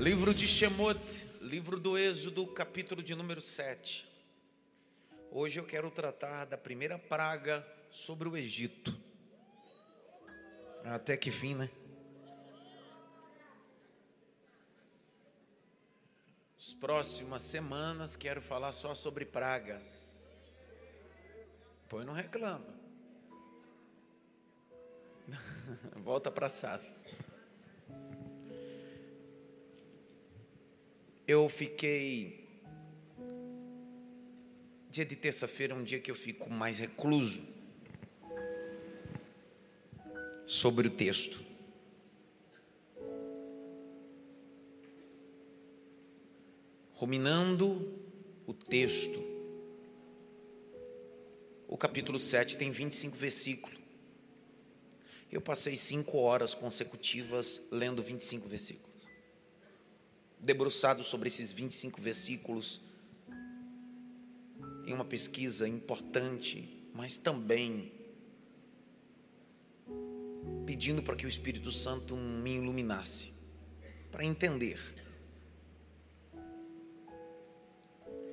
Livro de Shemot, livro do Êxodo, capítulo de número 7. Hoje eu quero tratar da primeira praga sobre o Egito. Até que fim, né? As próximas semanas quero falar só sobre pragas. Pois não reclama. Volta para Sastre. Eu fiquei. Dia de terça-feira é um dia que eu fico mais recluso sobre o texto. Ruminando o texto. O capítulo 7 tem 25 versículos. Eu passei cinco horas consecutivas lendo 25 versículos debruçado sobre esses 25 versículos, em uma pesquisa importante, mas também pedindo para que o Espírito Santo me iluminasse, para entender.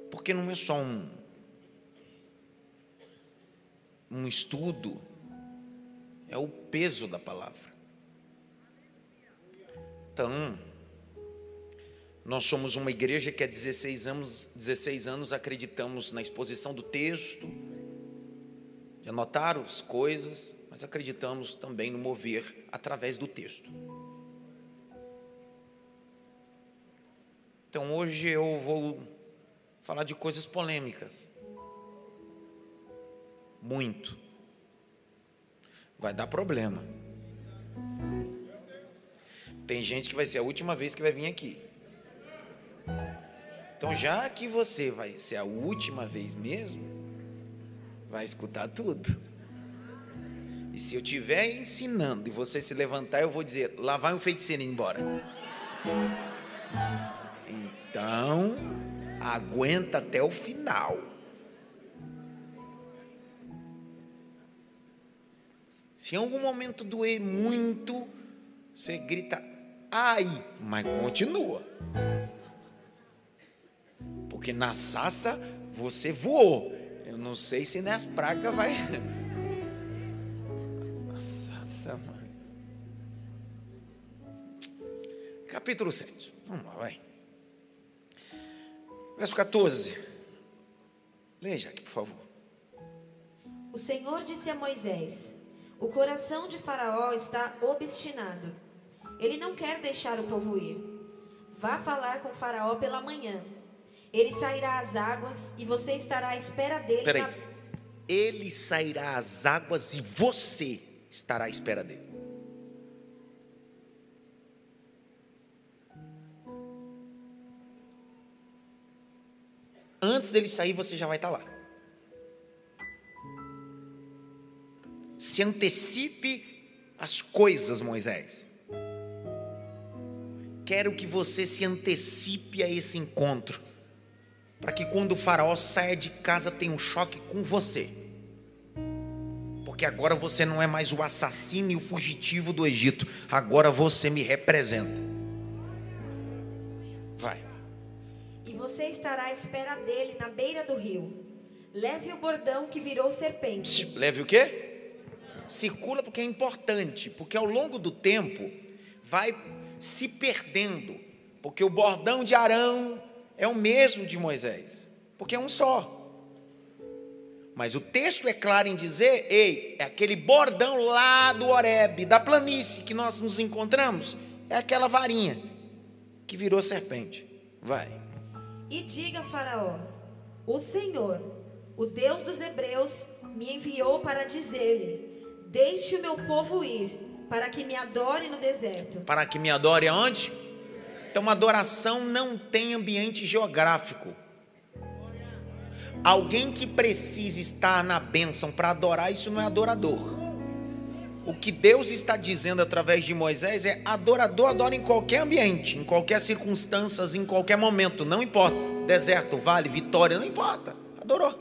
Porque não é só um, um estudo, é o peso da palavra. Então, nós somos uma igreja que há 16 anos, 16 anos acreditamos na exposição do texto, de anotar as coisas, mas acreditamos também no mover através do texto. Então hoje eu vou falar de coisas polêmicas. Muito. Vai dar problema. Tem gente que vai ser a última vez que vai vir aqui. Então, já que você vai ser a última vez mesmo, vai escutar tudo. E se eu estiver ensinando e você se levantar, eu vou dizer: lá vai o feiticeiro embora. Então, aguenta até o final. Se em algum momento doer muito, você grita ai, mas continua. Porque na sassa você voou. Eu não sei se nas pragas vai. Na sassa, mano. Capítulo 7. Vamos lá, vai. Verso 14. Leia aqui, por favor. O Senhor disse a Moisés: O coração de Faraó está obstinado. Ele não quer deixar o povo ir. Vá falar com Faraó pela manhã ele sairá às águas e você estará à espera dele. Peraí. Na... Ele sairá às águas e você estará à espera dele. Antes dele sair, você já vai estar lá. Se antecipe as coisas, Moisés. Quero que você se antecipe a esse encontro para que quando o faraó saia de casa tenha um choque com você. Porque agora você não é mais o assassino e o fugitivo do Egito, agora você me representa. Vai. E você estará à espera dele na beira do rio. Leve o bordão que virou serpente. Leve o quê? Circula porque é importante, porque ao longo do tempo vai se perdendo, porque o bordão de Arão é o mesmo de Moisés, porque é um só. Mas o texto é claro em dizer, ei, é aquele bordão lá do Oreb, da planície que nós nos encontramos, é aquela varinha que virou serpente. Vai. E diga Faraó: O Senhor, o Deus dos hebreus, me enviou para dizer-lhe: Deixe o meu povo ir, para que me adore no deserto. Para que me adore aonde? Então, adoração não tem ambiente geográfico. Alguém que precisa estar na bênção para adorar, isso não é adorador. O que Deus está dizendo através de Moisés é: adorador adora em qualquer ambiente, em qualquer circunstância, em qualquer momento, não importa. Deserto, vale, vitória, não importa. Adorou.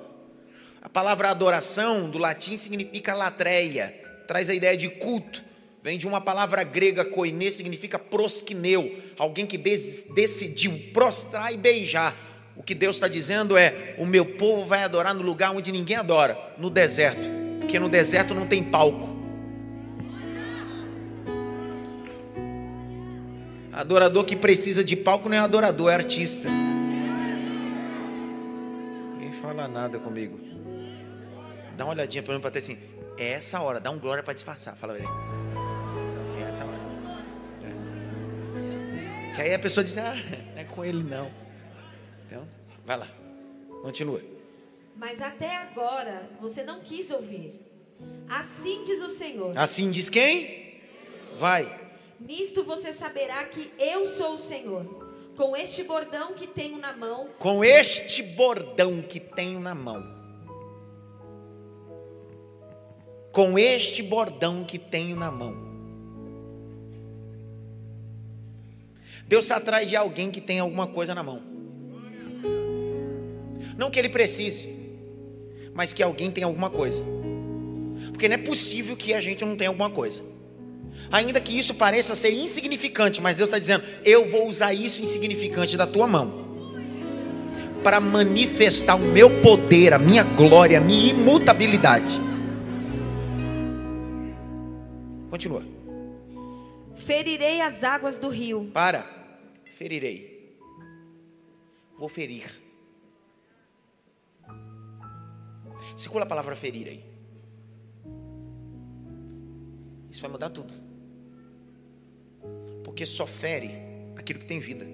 A palavra adoração do latim significa latreia, traz a ideia de culto Vem de uma palavra grega koine, significa prosquineu, alguém que des, decidiu prostrar e beijar. O que Deus está dizendo é: o meu povo vai adorar no lugar onde ninguém adora, no deserto, porque no deserto não tem palco. Adorador que precisa de palco não é adorador, é artista. Ninguém fala nada comigo. Dá uma olhadinha para mim para ter assim. É essa hora, dá um glória para disfarçar. Fala. É essa hora. É. Que aí a pessoa diz, ah, não é com ele não. Então, vai lá. Continua. Mas até agora você não quis ouvir. Assim diz o Senhor. Assim diz quem? Vai. Nisto você saberá que eu sou o Senhor. Com este bordão que tenho na mão. Com este bordão que tenho na mão. Com este bordão que tenho na mão. Deus está atrás de alguém que tem alguma coisa na mão. Não que ele precise, mas que alguém tenha alguma coisa. Porque não é possível que a gente não tenha alguma coisa. Ainda que isso pareça ser insignificante, mas Deus está dizendo: eu vou usar isso insignificante da tua mão para manifestar o meu poder, a minha glória, a minha imutabilidade. Continua. Ferirei as águas do rio. Para. Ferirei. Vou ferir. Circula a palavra ferir aí. Isso vai mudar tudo porque só fere aquilo que tem vida.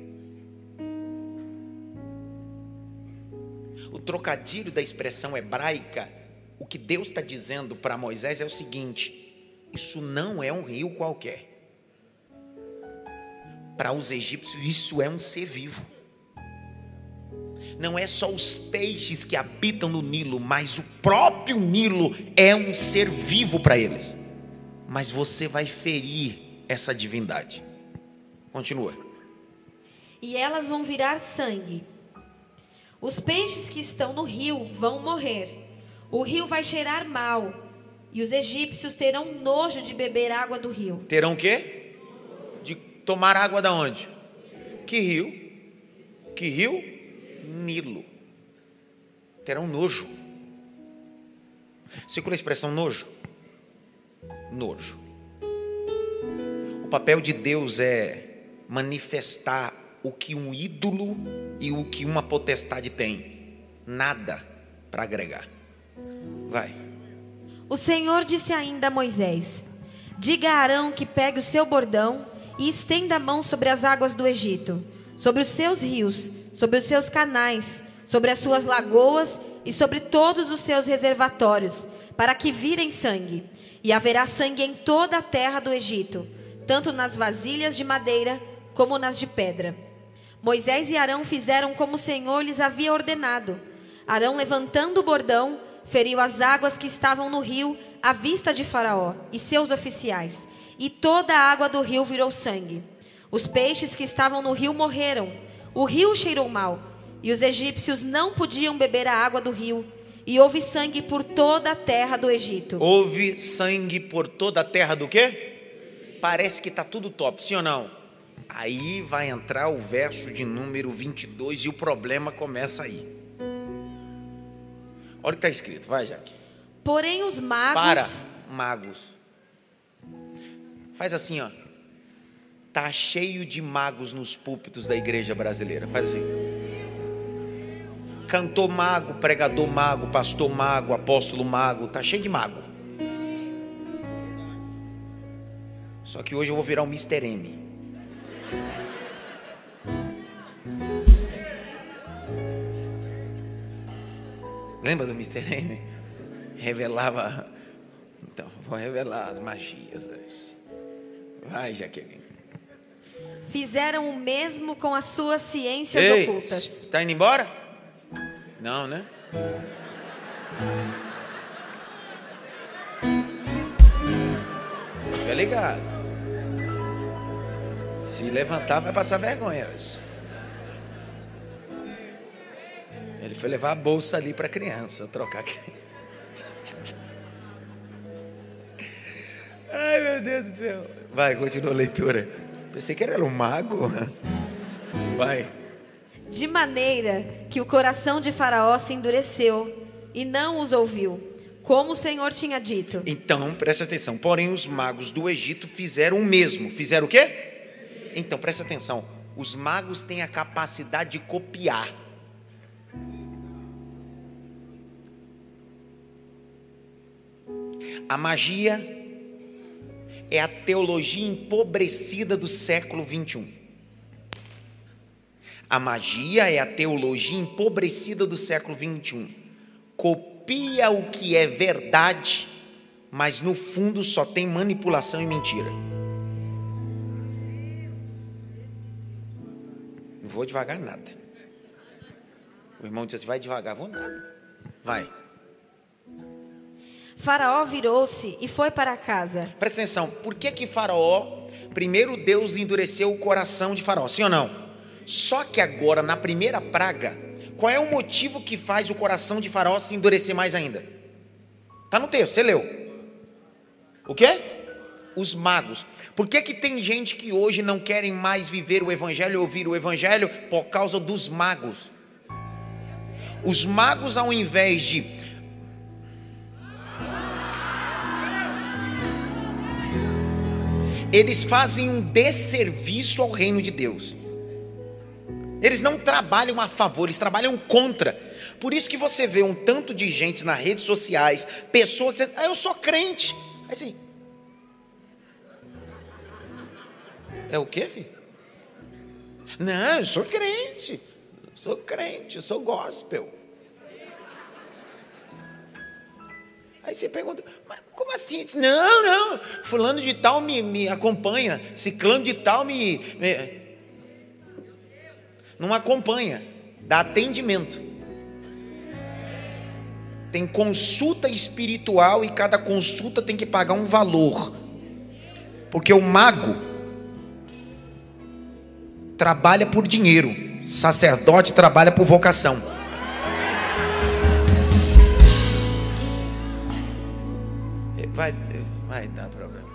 O trocadilho da expressão hebraica, o que Deus está dizendo para Moisés é o seguinte: isso não é um rio qualquer. Para os egípcios, isso é um ser vivo. Não é só os peixes que habitam no Nilo, mas o próprio Nilo é um ser vivo para eles. Mas você vai ferir essa divindade. Continua. E elas vão virar sangue. Os peixes que estão no rio vão morrer. O rio vai cheirar mal. E os egípcios terão nojo de beber água do rio. Terão o quê? Tomar água da onde? Que rio? Que rio? Nilo. Terão nojo. Circula a expressão nojo? Nojo. O papel de Deus é manifestar o que um ídolo e o que uma potestade tem. Nada para agregar. Vai. O Senhor disse ainda a Moisés: Diga a Arão que pegue o seu bordão e estenda a mão sobre as águas do Egito, sobre os seus rios, sobre os seus canais, sobre as suas lagoas e sobre todos os seus reservatórios, para que virem sangue. E haverá sangue em toda a terra do Egito, tanto nas vasilhas de madeira como nas de pedra. Moisés e Arão fizeram como o Senhor lhes havia ordenado. Arão, levantando o bordão, feriu as águas que estavam no rio à vista de Faraó e seus oficiais, e toda a água do rio virou sangue. Os peixes que estavam no rio morreram. O rio cheirou mal, e os egípcios não podiam beber a água do rio. E houve sangue por toda a terra do Egito. Houve sangue por toda a terra do quê? Parece que está tudo top, sim ou não? Aí vai entrar o verso de número 22 e o problema começa aí. Olha o que está escrito, vai, Jaque. Porém, os magos. Para, magos. Faz assim, ó. Tá cheio de magos nos púlpitos da igreja brasileira. Faz assim. Cantor mago, pregador mago, pastor mago, apóstolo mago, tá cheio de mago. Só que hoje eu vou virar um Mr. M. Lembra do Mr. M? Revelava. Então, vou revelar as magias. Vai, Jaqueline. Fizeram o mesmo com as suas ciências Ei, ocultas. Está indo embora? Não, né? Fica ligado. Se levantar, vai passar vergonha. Ele foi levar a bolsa ali para a criança, trocar aqui. Ai, meu Deus do céu. Vai, continua a leitura. Pensei que era um mago. Vai. De maneira que o coração de Faraó se endureceu e não os ouviu, como o Senhor tinha dito. Então, presta atenção. Porém, os magos do Egito fizeram o mesmo. Fizeram o quê? Então, presta atenção. Os magos têm a capacidade de copiar. A magia é a teologia empobrecida do século 21. A magia é a teologia empobrecida do século 21. Copia o que é verdade, mas no fundo só tem manipulação e mentira. Não vou devagar nada. O irmão disse assim: vai devagar, vou nada. Vai. Faraó virou-se e foi para casa. Presta atenção, por que que Faraó, primeiro Deus endureceu o coração de Faraó, sim ou não? Só que agora, na primeira praga, qual é o motivo que faz o coração de Faraó se endurecer mais ainda? Está no texto, você leu. O quê? Os magos. Por que, que tem gente que hoje não querem mais viver o Evangelho, ouvir o Evangelho? Por causa dos magos. Os magos, ao invés de eles fazem um desserviço ao reino de Deus. Eles não trabalham a favor, eles trabalham contra. Por isso que você vê um tanto de gente nas redes sociais, pessoas dizendo, ah, eu sou crente. Aí assim. É o quê, filho? Não, eu sou crente. sou crente, eu sou gospel. Aí você pergunta, mas como assim? Não, não, fulano de tal me, me acompanha, ciclano de tal me, me. Não acompanha, dá atendimento. Tem consulta espiritual e cada consulta tem que pagar um valor. Porque o mago trabalha por dinheiro, sacerdote trabalha por vocação. Vai, vai dar problema.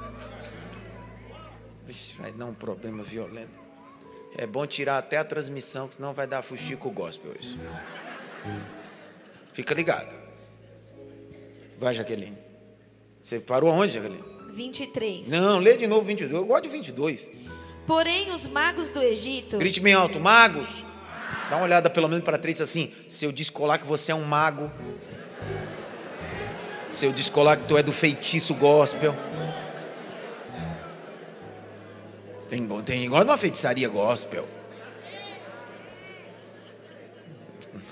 Vai dar um problema violento. É bom tirar até a transmissão, senão vai dar fuxico gospel isso. Fica ligado. Vai, Jaqueline. Você parou aonde, Jaqueline? 23. Não, lê de novo 22. Eu gosto de 22. Porém, os magos do Egito. Grite bem alto, magos. Dá uma olhada pelo menos para três assim. Se eu descolar que você é um mago, seu descolar que tu é do feitiço gospel. Tem, tem igual numa feitiçaria gospel.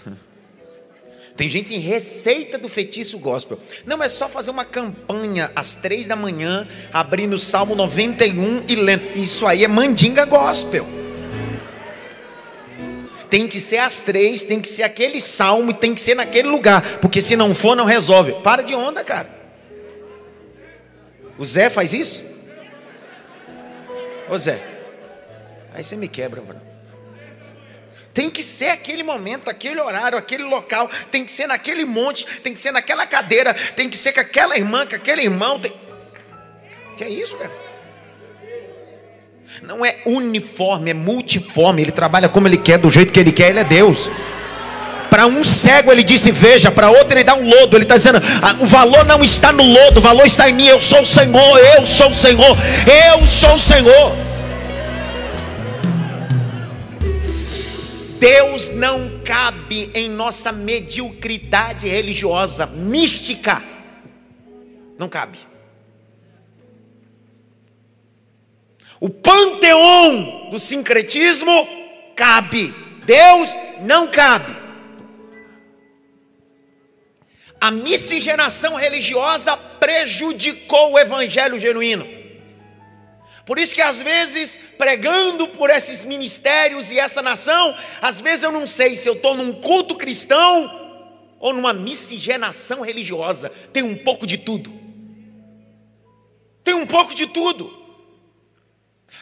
Tem gente em receita do feitiço gospel. Não é só fazer uma campanha às três da manhã, abrindo o Salmo 91 e lendo. Isso aí é mandinga gospel. Tem que ser as três, tem que ser aquele salmo tem que ser naquele lugar, porque se não for, não resolve. Para de onda, cara. O Zé faz isso? Ô Zé, aí você me quebra, mano. Tem que ser aquele momento, aquele horário, aquele local, tem que ser naquele monte, tem que ser naquela cadeira, tem que ser com aquela irmã, com aquele irmão. Tem... Que é isso, cara? Não é uniforme, é multiforme. Ele trabalha como ele quer, do jeito que ele quer, ele é Deus. Para um cego ele disse veja, para outro ele dá um lodo. Ele está dizendo: ah, o valor não está no lodo, o valor está em mim. Eu sou o Senhor, eu sou o Senhor, eu sou o Senhor. Deus não cabe em nossa mediocridade religiosa, mística. Não cabe. O panteão do sincretismo cabe, Deus não cabe. A miscigenação religiosa prejudicou o evangelho genuíno. Por isso que às vezes, pregando por esses ministérios e essa nação, às vezes eu não sei se eu estou num culto cristão ou numa miscigenação religiosa. Tem um pouco de tudo. Tem um pouco de tudo.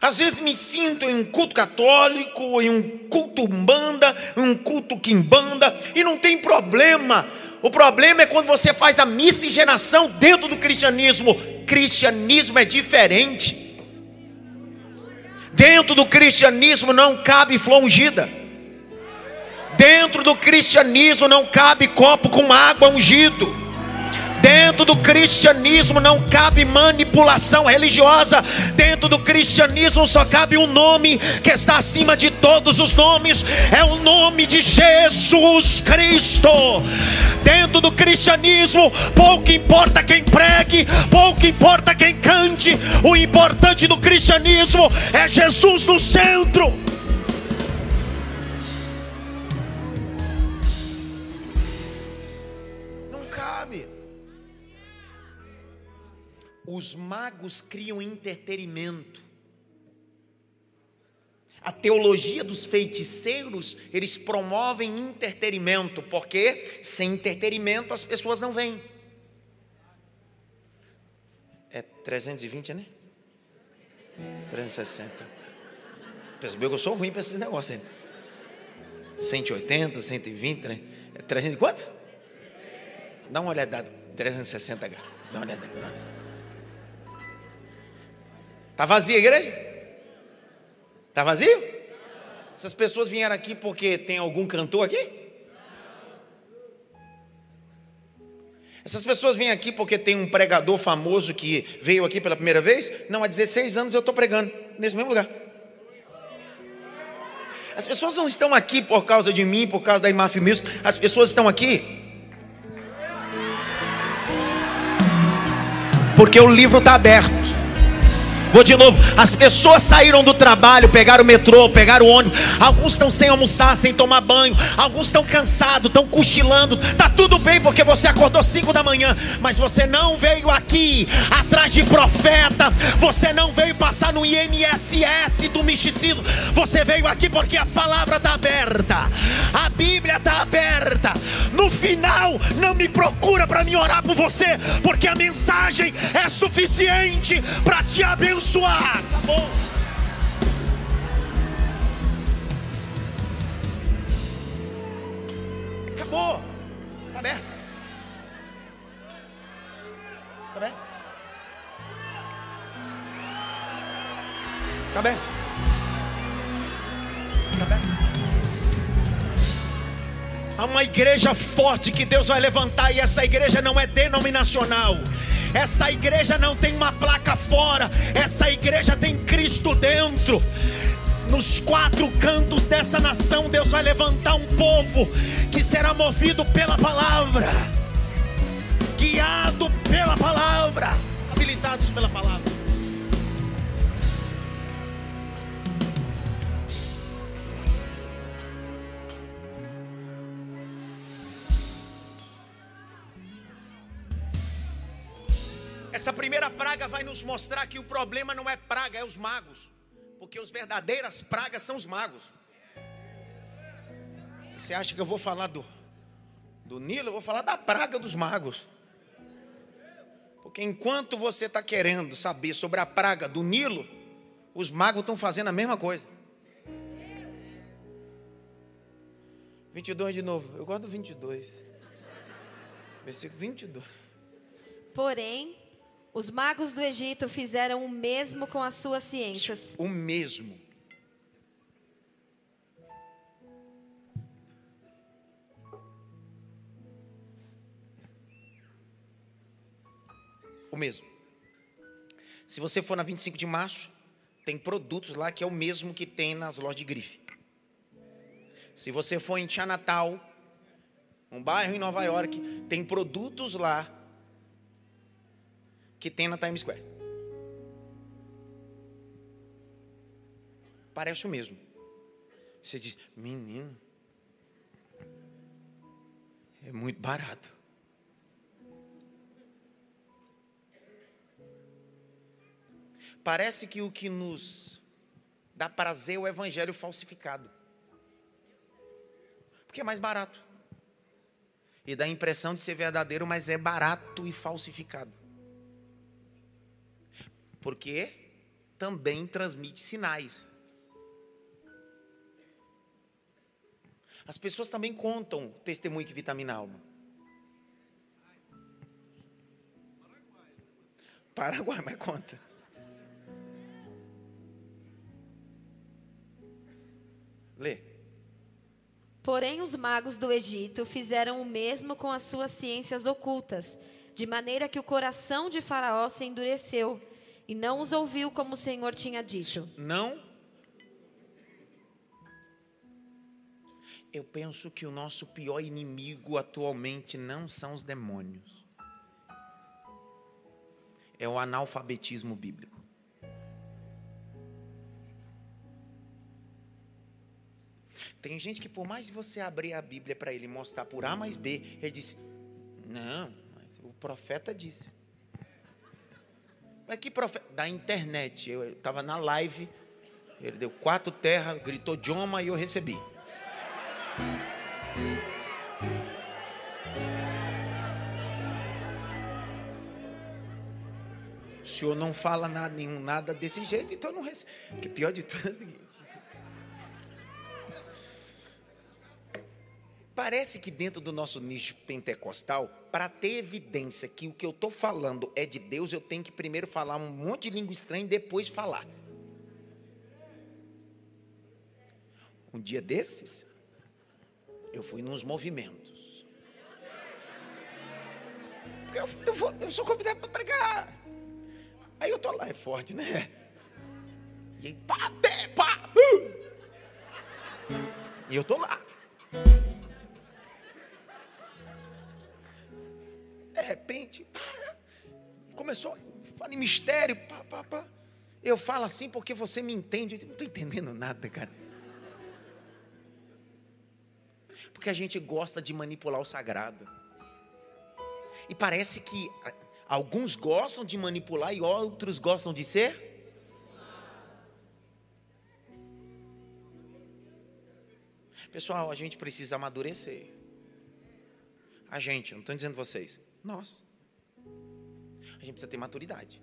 Às vezes me sinto em um culto católico, em um culto umbanda, em um culto quimbanda, e não tem problema, O problema é quando você faz a miscigenação dentro do cristianismo. Cristianismo é diferente. Dentro do cristianismo não cabe flor ungida. Dentro do cristianismo não cabe copo com água ungido. Dentro do cristianismo não cabe manipulação religiosa. Dentro do cristianismo só cabe um nome que está acima de todos os nomes: é o nome de Jesus Cristo. Dentro do cristianismo, pouco importa quem pregue, pouco importa quem cante. O importante do cristianismo é Jesus no centro. Os magos criam entretenimento. A teologia dos feiticeiros, eles promovem entretenimento, porque sem entretenimento as pessoas não vêm. É 320, né? 360. Percebeu que eu sou ruim para esses negócios aí. 180, 120, né? É 300 quanto? Dá uma olhada, 360 graus. Dá uma olhada. Dá uma olhada. Está vazia a igreja? Está vazio? Essas pessoas vieram aqui porque tem algum cantor aqui? Essas pessoas vêm aqui porque tem um pregador famoso que veio aqui pela primeira vez? Não, há 16 anos eu estou pregando nesse mesmo lugar. As pessoas não estão aqui por causa de mim, por causa da IMAF Music. As pessoas estão aqui porque o livro está aberto. Vou de novo. As pessoas saíram do trabalho, pegaram o metrô, pegaram o ônibus. Alguns estão sem almoçar, sem tomar banho. Alguns estão cansados, estão cochilando. Tá tudo bem porque você acordou 5 da manhã, mas você não veio aqui atrás de profeta. Você não veio passar no INSS do misticismo. Você veio aqui porque a palavra está aberta. A Bíblia está aberta. No final, não me procura para me orar por você, porque a mensagem é suficiente para te abençoar abençoar. Acabou. Acabou. Está aberto. Está aberto. Está aberto. Está aberto. Há uma igreja forte que Deus vai levantar e essa igreja não é denominacional. Essa igreja não tem uma placa fora, essa igreja tem Cristo dentro. Nos quatro cantos dessa nação, Deus vai levantar um povo que será movido pela palavra, mostrar que o problema não é praga, é os magos. Porque os verdadeiras pragas são os magos. Você acha que eu vou falar do, do Nilo? Eu vou falar da praga dos magos. Porque enquanto você está querendo saber sobre a praga do Nilo, os magos estão fazendo a mesma coisa. 22 de novo. Eu gosto do 22. Versículo 22. Porém, os magos do Egito fizeram o mesmo com as suas ciências. O mesmo. O mesmo. Se você for na 25 de março, tem produtos lá que é o mesmo que tem nas lojas de grife. Se você for em Chinatown, um bairro em Nova York, tem produtos lá que tem na Times Square. Parece o mesmo. Você diz, menino, é muito barato. Parece que o que nos dá prazer é o evangelho falsificado. Porque é mais barato. E dá a impressão de ser verdadeiro, mas é barato e falsificado porque também transmite sinais. As pessoas também contam testemunho que vitamina a alma. Paraguai, mas conta. Lê. Porém, os magos do Egito fizeram o mesmo com as suas ciências ocultas, de maneira que o coração de Faraó se endureceu e não os ouviu como o Senhor tinha dito. Não. Eu penso que o nosso pior inimigo atualmente não são os demônios. É o analfabetismo bíblico. Tem gente que, por mais você abrir a Bíblia para ele mostrar por A mais B, ele disse: Não, mas o profeta disse. Mas que profeta? Da internet. Eu estava na live, ele deu quatro terras, gritou Joma e eu recebi. O senhor não fala nada, nenhum, nada desse jeito, então não recebo. Porque pior de tudo é o seguinte. Parece que dentro do nosso nicho pentecostal, para ter evidência que o que eu estou falando é de Deus, eu tenho que primeiro falar um monte de língua estranha e depois falar. Um dia desses, eu fui nos movimentos. Porque eu, eu, vou, eu sou convidado para pregar. Aí eu tô lá, é forte, né? E aí, pá, pé, pá, uh! E eu tô lá. Repente, começou, fala em mistério, pá, pá, pá. Eu falo assim porque você me entende. Eu não estou entendendo nada, cara. Porque a gente gosta de manipular o sagrado. E parece que alguns gostam de manipular e outros gostam de ser. Pessoal, a gente precisa amadurecer. A gente, não estou dizendo vocês, nós. A gente precisa ter maturidade.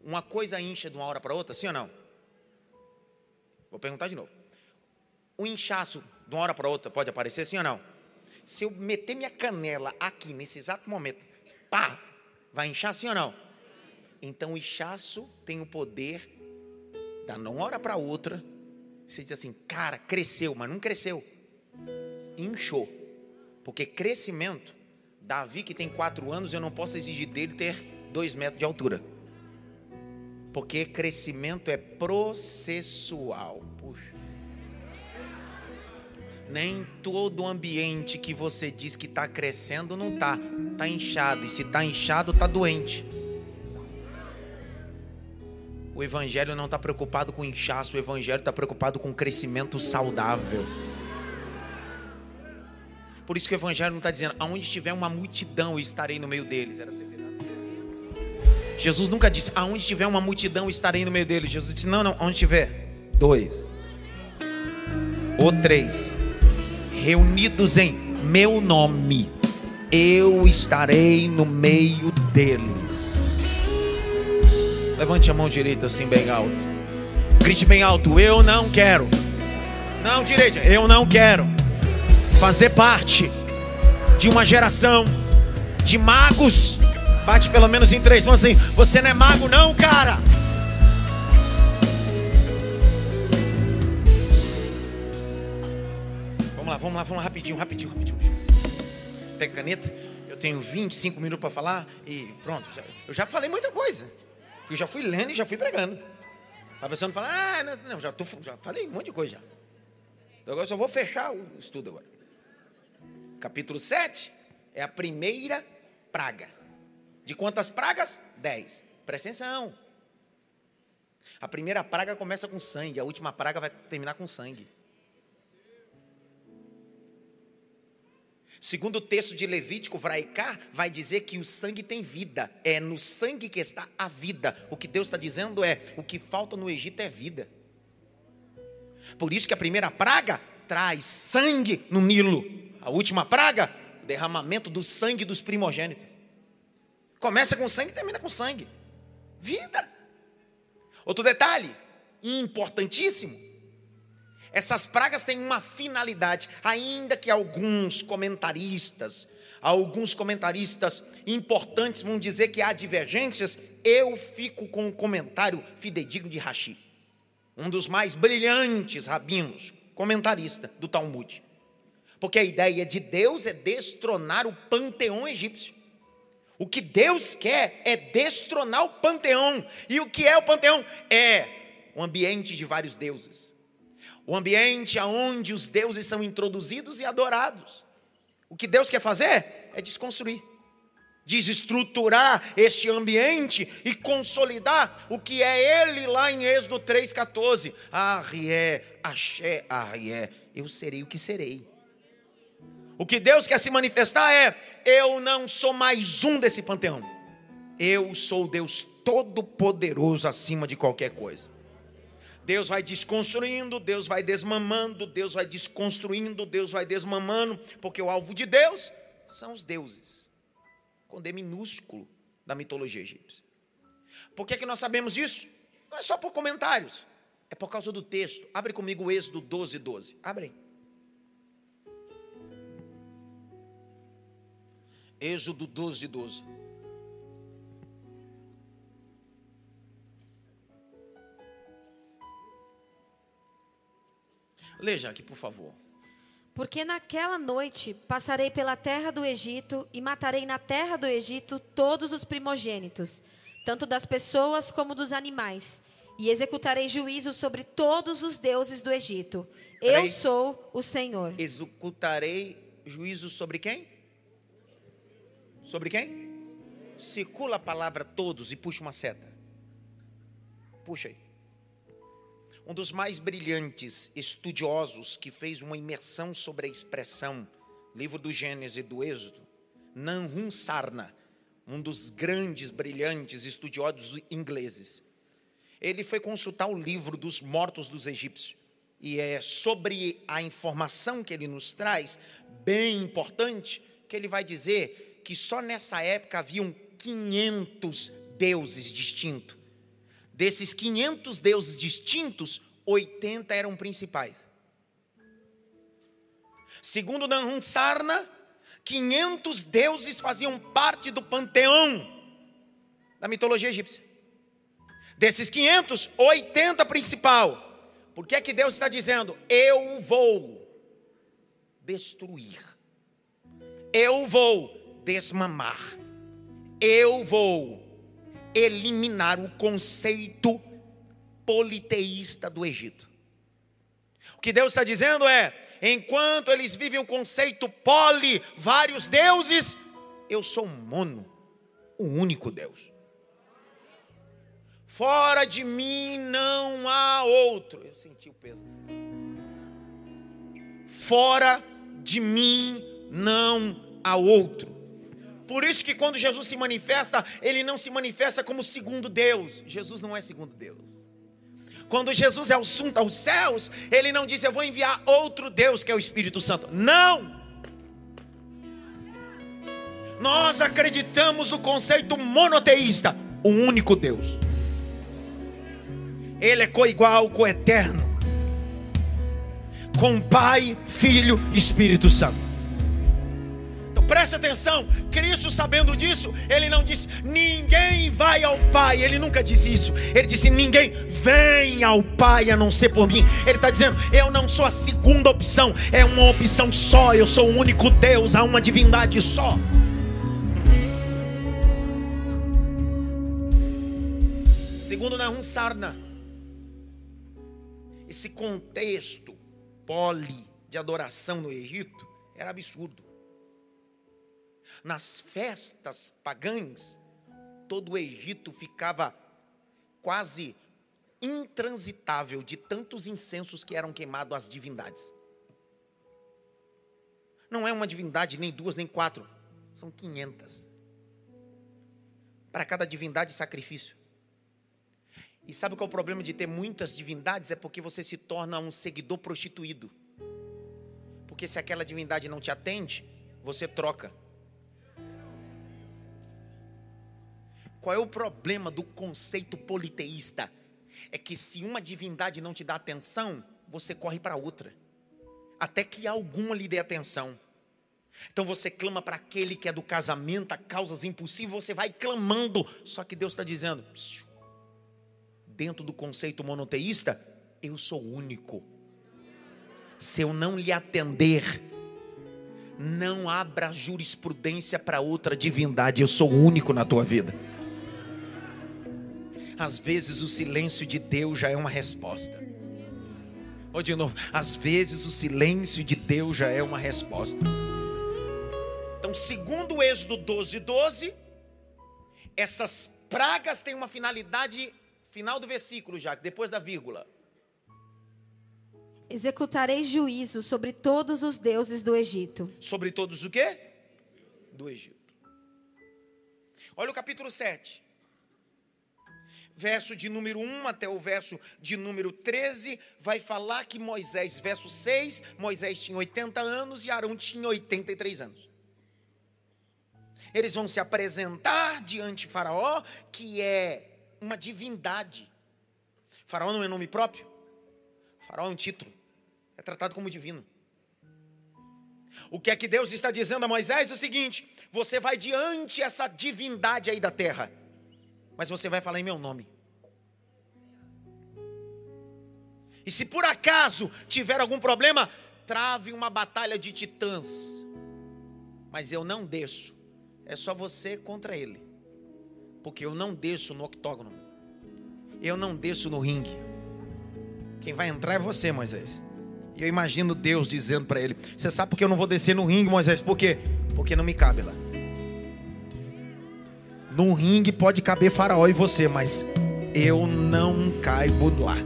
Uma coisa incha de uma hora para outra, sim ou não? Vou perguntar de novo. Um inchaço de uma hora para outra pode aparecer, sim ou não? Se eu meter minha canela aqui nesse exato momento, pá, vai inchar sim ou não? Então o inchaço tem o poder da uma hora para outra. Você diz assim, cara, cresceu, mas não cresceu. Inchou. Porque crescimento, Davi que tem quatro anos, eu não posso exigir dele ter dois metros de altura. Porque crescimento é processual. Nem todo ambiente que você diz que está crescendo não está. Está inchado. E se está inchado, está doente. O Evangelho não está preocupado com inchaço, o Evangelho está preocupado com crescimento saudável. Por isso que o Evangelho não está dizendo, aonde tiver uma multidão, eu estarei no meio deles. Jesus nunca disse, aonde tiver uma multidão, eu estarei no meio deles. Jesus disse, não, não, onde tiver dois ou três reunidos em meu nome, eu estarei no meio deles. Levante a mão direita assim bem alto. Grite bem alto, eu não quero. Não, direita, eu não quero fazer parte de uma geração de magos. Bate pelo menos em três mãos assim. Você não é mago, não, cara. Vamos lá, vamos lá, vamos lá, rapidinho, rapidinho, rapidinho. Pega a caneta. Eu tenho 25 minutos para falar e pronto. Eu já falei muita coisa. Eu já fui lendo e já fui pregando. A pessoa não fala, ah, não, não já, tô, já falei um monte de coisa já. Então agora só vou fechar o estudo agora capítulo 7, é a primeira praga. De quantas pragas? Dez. Presta atenção. A primeira praga começa com sangue, a última praga vai terminar com sangue. Segundo o texto de Levítico, Vraicá, vai dizer que o sangue tem vida. É no sangue que está a vida. O que Deus está dizendo é: o que falta no Egito é vida. Por isso que a primeira praga traz sangue no Nilo. A última praga, derramamento do sangue dos primogênitos. Começa com sangue e termina com sangue. Vida. Outro detalhe, importantíssimo. Essas pragas têm uma finalidade, ainda que alguns comentaristas, alguns comentaristas importantes vão dizer que há divergências, eu fico com o comentário fidedigno de Rashi, um dos mais brilhantes rabinos, comentarista do Talmud. Porque a ideia de Deus é destronar o panteão egípcio. O que Deus quer é destronar o panteão. E o que é o panteão? É um ambiente de vários deuses. O ambiente onde os deuses são introduzidos e adorados. O que Deus quer fazer é desconstruir, desestruturar este ambiente e consolidar o que é Ele lá em Êxodo 3,14. Arrié, axé, arrié, eu serei o que serei. O que Deus quer se manifestar é: eu não sou mais um desse panteão, eu sou Deus Todo-Poderoso acima de qualquer coisa. Deus vai desconstruindo, Deus vai desmamando, Deus vai desconstruindo, Deus vai desmamando, porque o alvo de Deus são os deuses, com D minúsculo da mitologia egípcia. Por que, é que nós sabemos disso? Não é só por comentários, é por causa do texto. Abre comigo o Êxodo 12, 12. Abre aí. Êxodo 12, 12. Leia aqui, por favor. Porque naquela noite passarei pela terra do Egito e matarei na terra do Egito todos os primogênitos, tanto das pessoas como dos animais, e executarei juízo sobre todos os deuses do Egito. Eu sou o Senhor. Executarei juízo sobre quem? Sobre quem? Circula a palavra todos e puxa uma seta. Puxa aí um dos mais brilhantes estudiosos que fez uma imersão sobre a expressão, livro do Gênesis e do Êxodo, Nanhum Sarna, um dos grandes, brilhantes estudiosos ingleses. Ele foi consultar o livro dos mortos dos egípcios. E é sobre a informação que ele nos traz, bem importante, que ele vai dizer que só nessa época haviam 500 deuses distintos. Desses 500 deuses distintos, 80 eram principais. Segundo Nahum Sarna, 500 deuses faziam parte do panteão da mitologia egípcia. Desses 500, 80 principal. Por que é que Deus está dizendo? Eu vou destruir. Eu vou desmamar. Eu vou eliminar o conceito politeísta do Egito. O que Deus está dizendo é: enquanto eles vivem o conceito poli, vários deuses, eu sou mono, o único Deus. Fora de mim não há outro. Eu senti o peso. Fora de mim não há outro. Por isso que quando Jesus se manifesta, ele não se manifesta como segundo Deus. Jesus não é segundo Deus. Quando Jesus é assunto aos céus, ele não diz eu vou enviar outro Deus que é o Espírito Santo. Não! Nós acreditamos no conceito monoteísta, o um único Deus. Ele é coigual, coeterno, com Pai, Filho e Espírito Santo. Preste atenção, Cristo sabendo disso, ele não disse ninguém vai ao Pai, ele nunca disse isso. Ele disse ninguém vem ao Pai a não ser por mim. Ele está dizendo eu não sou a segunda opção, é uma opção só. Eu sou o único Deus, há uma divindade só. Segundo Nahum Sarna, esse contexto poli de adoração no Egito era absurdo nas festas pagãs, todo o Egito ficava quase intransitável de tantos incensos que eram queimados às divindades. Não é uma divindade, nem duas, nem quatro, são quinhentas. Para cada divindade, sacrifício. E sabe qual é o problema de ter muitas divindades? É porque você se torna um seguidor prostituído. Porque se aquela divindade não te atende, você troca. Qual é o problema do conceito politeísta? É que se uma divindade não te dá atenção, você corre para outra, até que alguma lhe dê atenção. Então você clama para aquele que é do casamento, a causas impossíveis, você vai clamando. Só que Deus está dizendo, dentro do conceito monoteísta, eu sou único. Se eu não lhe atender, não abra jurisprudência para outra divindade, eu sou único na tua vida. Às vezes o silêncio de Deus já é uma resposta. Ou de novo, às vezes o silêncio de Deus já é uma resposta. Então, segundo o Êxodo 12, 12, essas pragas têm uma finalidade, final do versículo já, depois da vírgula. Executarei juízo sobre todos os deuses do Egito. Sobre todos o quê? Do Egito. Olha o capítulo 7. Verso de número 1 até o verso de número 13, vai falar que Moisés, verso 6, Moisés tinha 80 anos e Arão tinha 83 anos. Eles vão se apresentar diante de Faraó, que é uma divindade. Faraó não é nome próprio. Faraó é um título. É tratado como divino. O que é que Deus está dizendo a Moisés é o seguinte: você vai diante essa divindade aí da terra, mas você vai falar em meu nome. E se por acaso tiver algum problema, trave uma batalha de titãs. Mas eu não desço. É só você contra ele. Porque eu não desço no octógono. Eu não desço no ringue. Quem vai entrar é você, Moisés. E eu imagino Deus dizendo para ele: Você sabe por que eu não vou descer no ringue, Moisés? Por quê? Porque não me cabe lá. No ringue pode caber Faraó e você, mas eu não caibo lá.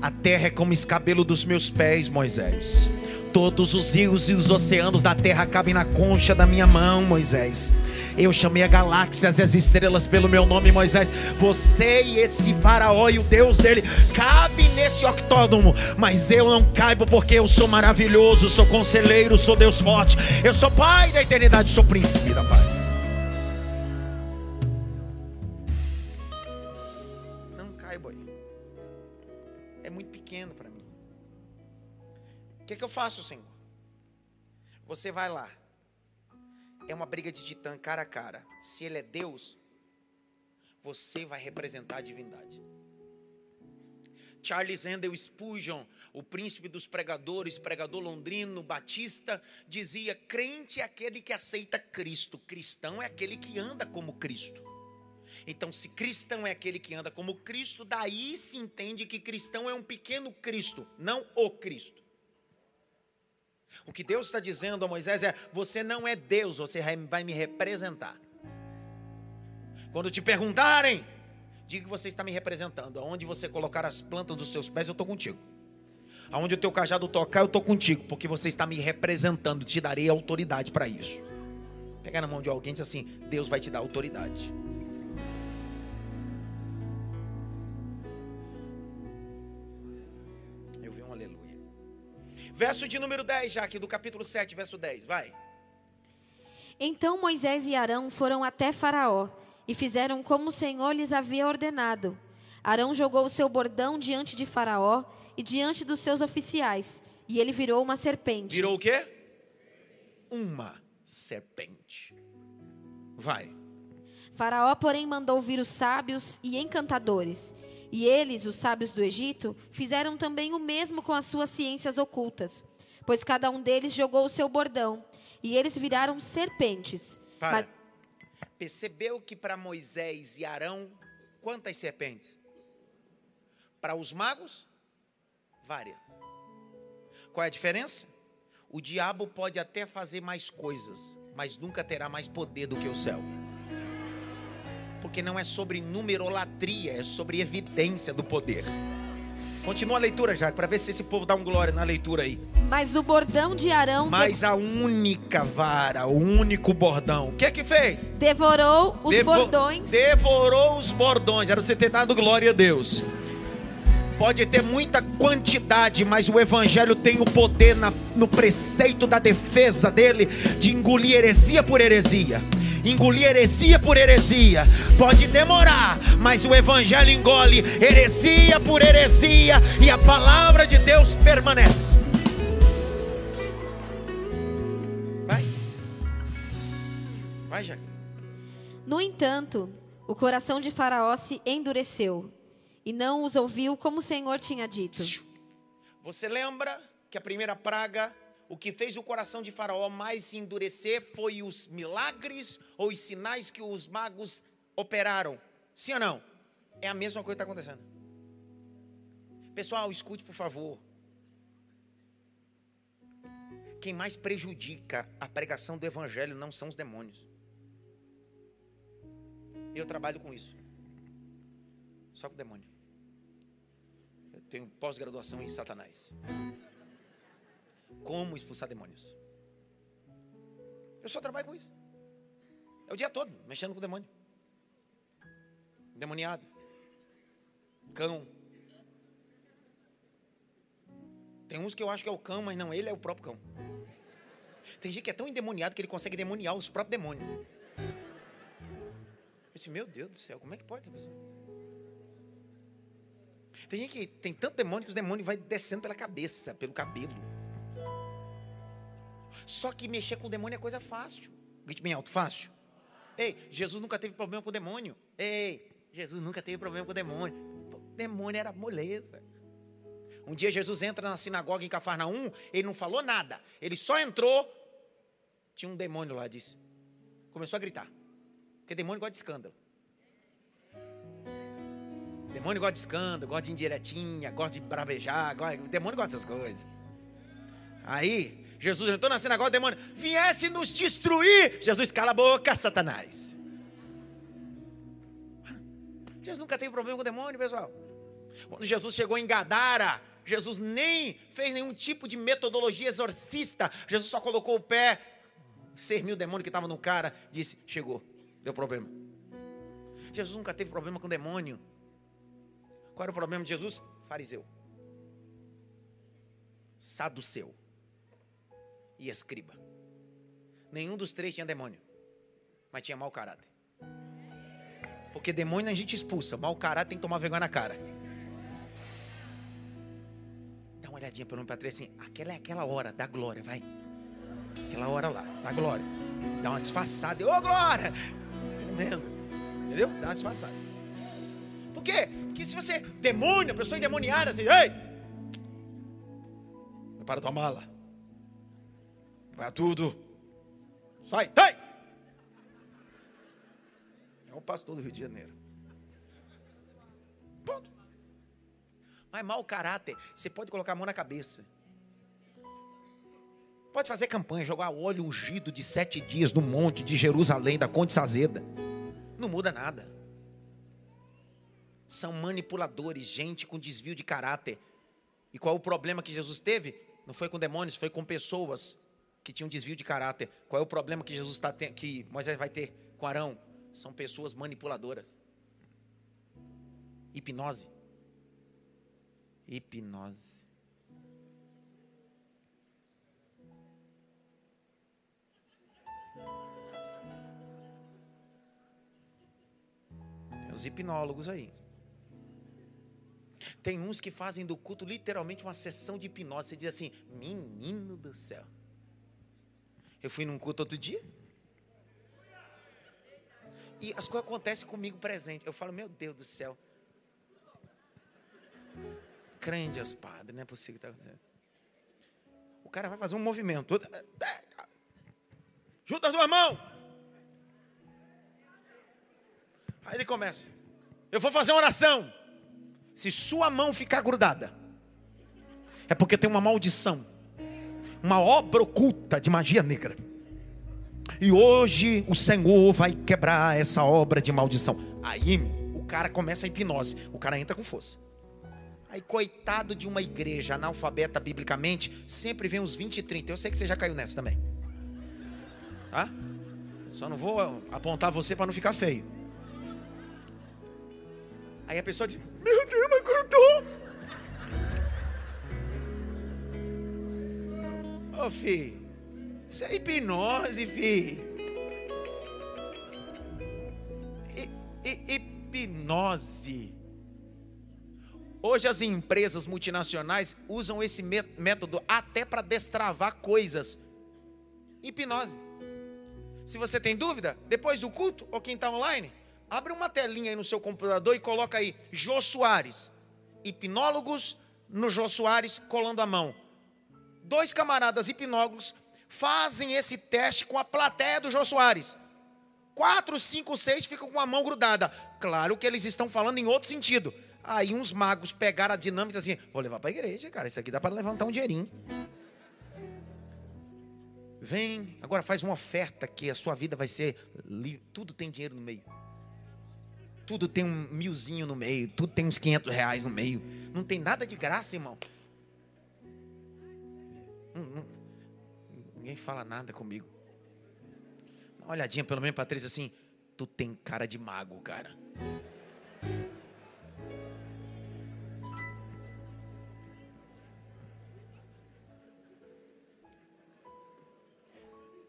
A terra é como escabelo dos meus pés, Moisés. Todos os rios e os oceanos da terra cabem na concha da minha mão, Moisés. Eu chamei a galáxias e as estrelas pelo meu nome, Moisés. Você e esse faraó e o Deus dele cabe nesse octódromo, mas eu não caibo porque eu sou maravilhoso, sou conselheiro, sou Deus forte. Eu sou pai da eternidade, sou príncipe da paz. Que, que eu faço, Senhor? Você vai lá é uma briga de titã cara a cara. Se ele é Deus, você vai representar a divindade. Charles Handel Spurgeon, o príncipe dos pregadores, pregador londrino, batista, dizia: crente é aquele que aceita Cristo, cristão é aquele que anda como Cristo. Então, se cristão é aquele que anda como Cristo, daí se entende que cristão é um pequeno Cristo, não o Cristo. O que Deus está dizendo a Moisés é: você não é Deus, você vai me representar. Quando te perguntarem, diga que você está me representando. Aonde você colocar as plantas dos seus pés, eu estou contigo. Aonde o teu cajado tocar, eu estou contigo, porque você está me representando. Te darei autoridade para isso. Pegar na mão de alguém e diz assim: Deus vai te dar autoridade. Verso de número 10, já aqui do capítulo 7, verso 10, vai. Então Moisés e Arão foram até Faraó e fizeram como o Senhor lhes havia ordenado. Arão jogou o seu bordão diante de Faraó e diante dos seus oficiais, e ele virou uma serpente. Virou o quê? Uma serpente. Vai. Faraó, porém, mandou vir os sábios e encantadores e eles, os sábios do Egito, fizeram também o mesmo com as suas ciências ocultas, pois cada um deles jogou o seu bordão, e eles viraram serpentes. Para. Mas... Percebeu que para Moisés e Arão, quantas serpentes? Para os magos, várias. Qual é a diferença? O diabo pode até fazer mais coisas, mas nunca terá mais poder do que o céu porque não é sobre numerolatria, é sobre evidência do poder. Continua a leitura, já, para ver se esse povo dá um glória na leitura aí. Mas o bordão de Arão. Mas a única vara, o único bordão. O que é que fez? Devorou os Devo bordões. Devorou os bordões. Era você ter dado glória a Deus. Pode ter muita quantidade, mas o Evangelho tem o poder na, no preceito da defesa dele de engolir heresia por heresia engolir heresia por heresia. Pode demorar, mas o Evangelho engole heresia por heresia e a palavra de Deus permanece. Vai, vai, Jack. No entanto, o coração de Faraó se endureceu e não os ouviu como o Senhor tinha dito. Você lembra que a primeira praga o que fez o coração de Faraó mais se endurecer foi os milagres ou os sinais que os magos operaram? Sim ou não? É a mesma coisa que está acontecendo. Pessoal, escute por favor. Quem mais prejudica a pregação do evangelho não são os demônios. Eu trabalho com isso. Só com demônio. Eu tenho pós-graduação em Satanás. Como expulsar demônios. Eu só trabalho com isso. É o dia todo, mexendo com o demônio. Demoniado. Cão. Tem uns que eu acho que é o cão, mas não, ele é o próprio cão. Tem gente que é tão endemoniado que ele consegue demoniar os próprios demônios. Eu disse, meu Deus do céu, como é que pode essa pessoa? Tem gente que tem tanto demônio que os demônios vai descendo pela cabeça, pelo cabelo. Só que mexer com o demônio é coisa fácil. Grite bem alto, fácil. Ei, Jesus nunca teve problema com o demônio. Ei, Jesus nunca teve problema com o demônio. O demônio era moleza. Um dia Jesus entra na sinagoga em Cafarnaum, ele não falou nada. Ele só entrou. Tinha um demônio lá, disse. Começou a gritar. Porque demônio gosta de escândalo. Demônio gosta de escândalo, gosta de indiretinha, gosta de bravejar, gosta, demônio gosta dessas coisas. Aí, Jesus entrou na sinagoga, o demônio, viesse nos destruir. Jesus, cala a boca, Satanás. Jesus nunca teve problema com o demônio, pessoal. Quando Jesus chegou em Gadara, Jesus nem fez nenhum tipo de metodologia exorcista. Jesus só colocou o pé, serviu o demônio que estava no cara, disse: chegou, deu problema. Jesus nunca teve problema com demônio. Qual era o problema de Jesus? Fariseu, saduceu e escriba. Nenhum dos três tinha demônio, mas tinha mau caráter. Porque demônio a gente expulsa, mau caráter tem que tomar vergonha na cara. Dá uma olhadinha para o para assim, aquela é aquela hora da glória, vai. Aquela hora lá, da glória. Dá uma disfarçada, ô glória! Tremendo. Entendeu? Você dá uma disfarçada. Por quê? Porque se você, demônio, a pessoa endemoniada, assim, ei! Prepara tua mala. Vai tudo. Sai, sai! É o pastor do Rio de Janeiro. Ponto. Mas mau caráter, você pode colocar a mão na cabeça. Pode fazer campanha, jogar óleo ungido de sete dias no monte de Jerusalém, da Conde Sazeda. Não muda nada. São manipuladores, gente com desvio de caráter. E qual o problema que Jesus teve? Não foi com demônios, foi com pessoas que tinham desvio de caráter. Qual é o problema que Jesus está que Moisés vai ter com Arão? São pessoas manipuladoras. Hipnose. Hipnose. Tem os hipnólogos aí. Tem uns que fazem do culto literalmente uma sessão de hipnose. Você diz assim: menino do céu. Eu fui num culto outro dia. E as coisas acontecem comigo presente. Eu falo, meu Deus do céu. Crente aos padres, não é possível que está acontecendo. O cara vai fazer um movimento. Junta as duas mãos. Aí ele começa. Eu vou fazer uma oração. Se sua mão ficar grudada, é porque tem uma maldição, uma obra oculta de magia negra. E hoje o Senhor vai quebrar essa obra de maldição. Aí o cara começa a hipnose, o cara entra com força. Aí, coitado de uma igreja analfabeta biblicamente, sempre vem uns 20 e 30. Eu sei que você já caiu nessa também. Tá? Só não vou apontar você para não ficar feio. Aí a pessoa diz: Meu Deus, mas grudou. Ô oh, isso é hipnose, filho. hipnose. Hoje as empresas multinacionais usam esse método até para destravar coisas. Hipnose. Se você tem dúvida, depois do culto, ou quem está online, abre uma telinha aí no seu computador e coloca aí Jô Soares, hipnólogos no Jô Soares, colando a mão. Dois camaradas hipnólogos fazem esse teste com a plateia do Jô Soares. Quatro, cinco, seis ficam com a mão grudada. Claro que eles estão falando em outro sentido. Aí uns magos pegaram a dinâmica assim, vou levar para a igreja, cara, isso aqui dá para levantar um dinheirinho. Vem, agora faz uma oferta que a sua vida vai ser. Tudo tem dinheiro no meio. Tudo tem um milzinho no meio. Tudo tem uns 500 reais no meio. Não tem nada de graça, irmão. Ninguém fala nada comigo. Uma olhadinha pelo menos, Patrícia, assim. Tu tem cara de mago, cara.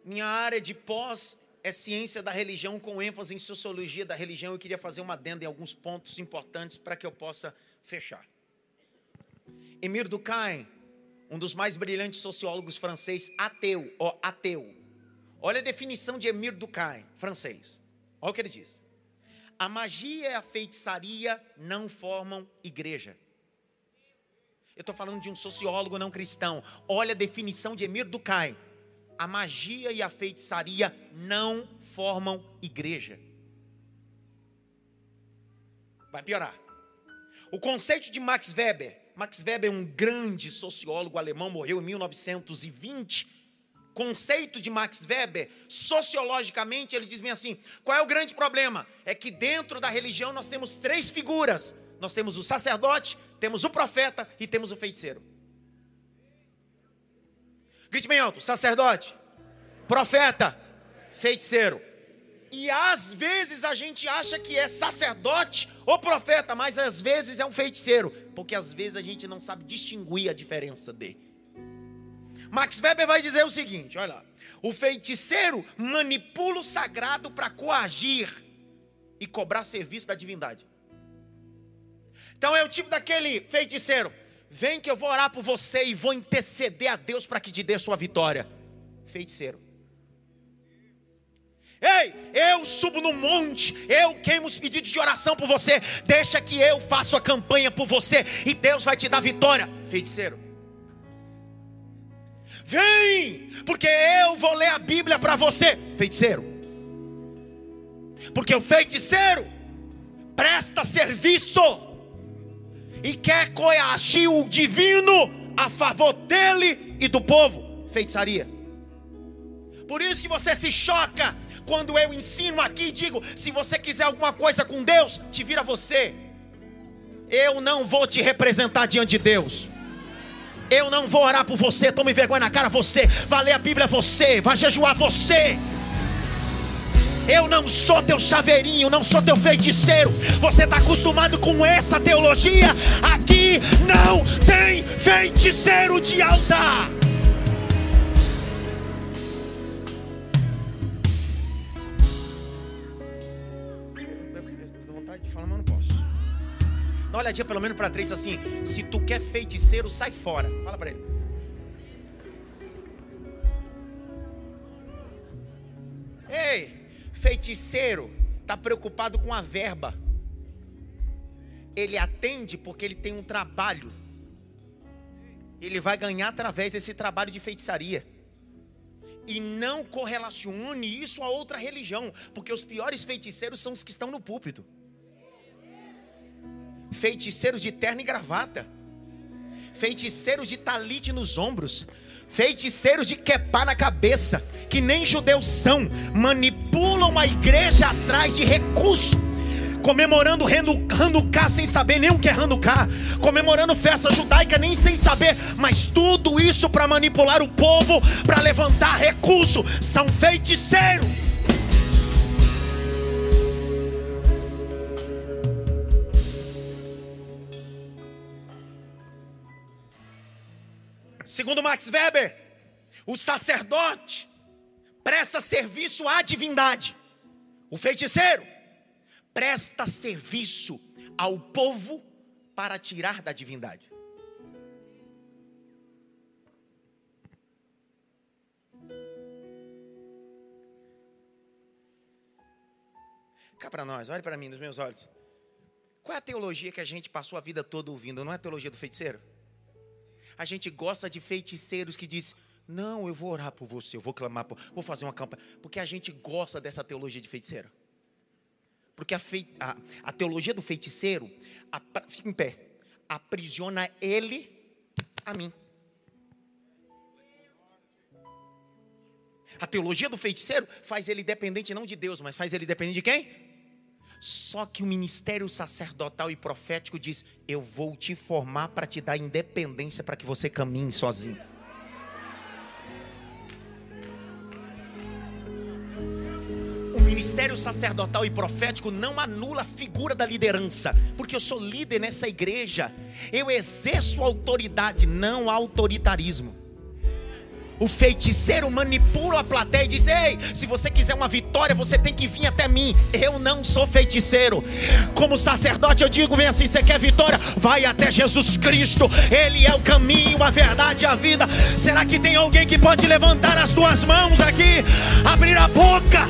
Minha área de pós é ciência da religião com ênfase em sociologia da religião. Eu queria fazer uma adenda em alguns pontos importantes para que eu possa fechar. Emir Durkheim, um dos mais brilhantes sociólogos francês, ateu, ó, ateu. Olha a definição de Emir Durkheim, francês. Olha o que ele diz. A magia e a feitiçaria não formam igreja. Eu estou falando de um sociólogo não cristão. Olha a definição de Emir Durkheim a magia e a feitiçaria não formam igreja. Vai piorar. O conceito de Max Weber, Max Weber um grande sociólogo alemão, morreu em 1920. Conceito de Max Weber, sociologicamente, ele diz bem assim: qual é o grande problema? É que dentro da religião nós temos três figuras: nós temos o sacerdote, temos o profeta e temos o feiticeiro. Grite bem alto: sacerdote, profeta, feiticeiro. E às vezes a gente acha que é sacerdote ou profeta, mas às vezes é um feiticeiro, porque às vezes a gente não sabe distinguir a diferença de. Max Weber vai dizer o seguinte: olha lá. O feiticeiro manipula o sagrado para coagir e cobrar serviço da divindade. Então é o tipo daquele feiticeiro Vem que eu vou orar por você e vou interceder a Deus para que te dê sua vitória. Feiticeiro. Ei, eu subo no monte, eu queimo os pedidos de oração por você. Deixa que eu faça a campanha por você e Deus vai te dar vitória. Feiticeiro. Vem, porque eu vou ler a Bíblia para você. Feiticeiro. Porque o feiticeiro presta serviço e quer coagir o divino a favor dele e do povo. Feitiçaria. Por isso que você se choca quando eu ensino aqui e digo: se você quiser alguma coisa com Deus, te vira você. Eu não vou te representar diante de Deus. Eu não vou orar por você, tome vergonha na cara você, vai ler a Bíblia você, vai jejuar você. Eu não sou teu chaveirinho, não sou teu feiticeiro. Você está acostumado com essa teologia? Aqui não tem feiticeiro de altar. Uma olhadinha pelo menos para três assim. Se tu quer feiticeiro, sai fora. Fala para ele. Ei, Feiticeiro está preocupado com a verba. Ele atende porque ele tem um trabalho. Ele vai ganhar através desse trabalho de feitiçaria. E não correlacione isso a outra religião, porque os piores feiticeiros são os que estão no púlpito. Feiticeiros de terno e gravata. Feiticeiros de talite nos ombros feiticeiros de quepar na cabeça, que nem judeus são, manipulam a igreja atrás de recurso, comemorando Hanukkah sem saber nem o que é Hanukkah, comemorando festa judaica nem sem saber, mas tudo isso para manipular o povo, para levantar recurso, são feiticeiros. Segundo Max Weber, o sacerdote presta serviço à divindade. O feiticeiro presta serviço ao povo para tirar da divindade. Cá para nós, olhe para mim, nos meus olhos. Qual é a teologia que a gente passou a vida toda ouvindo? Não é a teologia do feiticeiro? A gente gosta de feiticeiros que diz: "Não, eu vou orar por você, eu vou clamar, por, vou fazer uma campanha", porque a gente gosta dessa teologia de feiticeiro. Porque a, fei, a, a teologia do feiticeiro, a, em pé, aprisiona ele a mim. A teologia do feiticeiro faz ele dependente não de Deus, mas faz ele dependente de quem? Só que o ministério sacerdotal e profético diz: Eu vou te formar para te dar independência para que você caminhe sozinho. O ministério sacerdotal e profético não anula a figura da liderança, porque eu sou líder nessa igreja, eu exerço autoridade, não autoritarismo. O feiticeiro manipula a plateia e diz: Ei, se você quiser uma vitória, você tem que vir até mim. Eu não sou feiticeiro. Como sacerdote, eu digo bem assim: você quer vitória? Vai até Jesus Cristo. Ele é o caminho, a verdade e a vida. Será que tem alguém que pode levantar as duas mãos aqui, abrir a boca?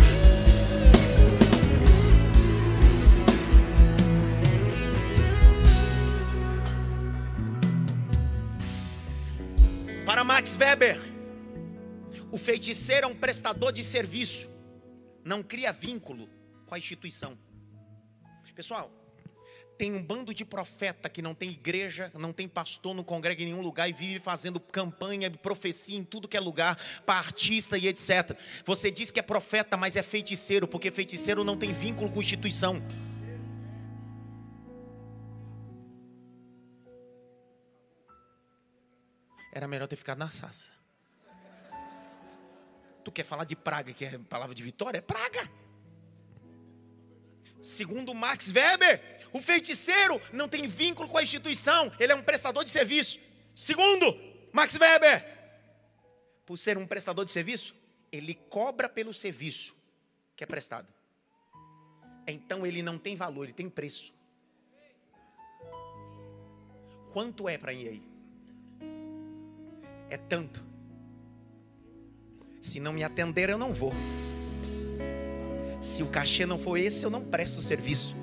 Para Max Weber, o feiticeiro é um prestador de serviço, não cria vínculo com a instituição. Pessoal, tem um bando de profeta que não tem igreja, não tem pastor, não congrega em nenhum lugar e vive fazendo campanha, profecia em tudo que é lugar, para artista e etc. Você diz que é profeta, mas é feiticeiro, porque feiticeiro não tem vínculo com instituição. Era melhor ter ficado na sassa. Tu quer falar de praga, que é palavra de vitória? É praga. Segundo Max Weber, o feiticeiro não tem vínculo com a instituição, ele é um prestador de serviço. Segundo Max Weber, por ser um prestador de serviço, ele cobra pelo serviço que é prestado. Então ele não tem valor, ele tem preço. Quanto é para ir aí? É tanto. Se não me atender, eu não vou. Se o cachê não for esse, eu não presto serviço.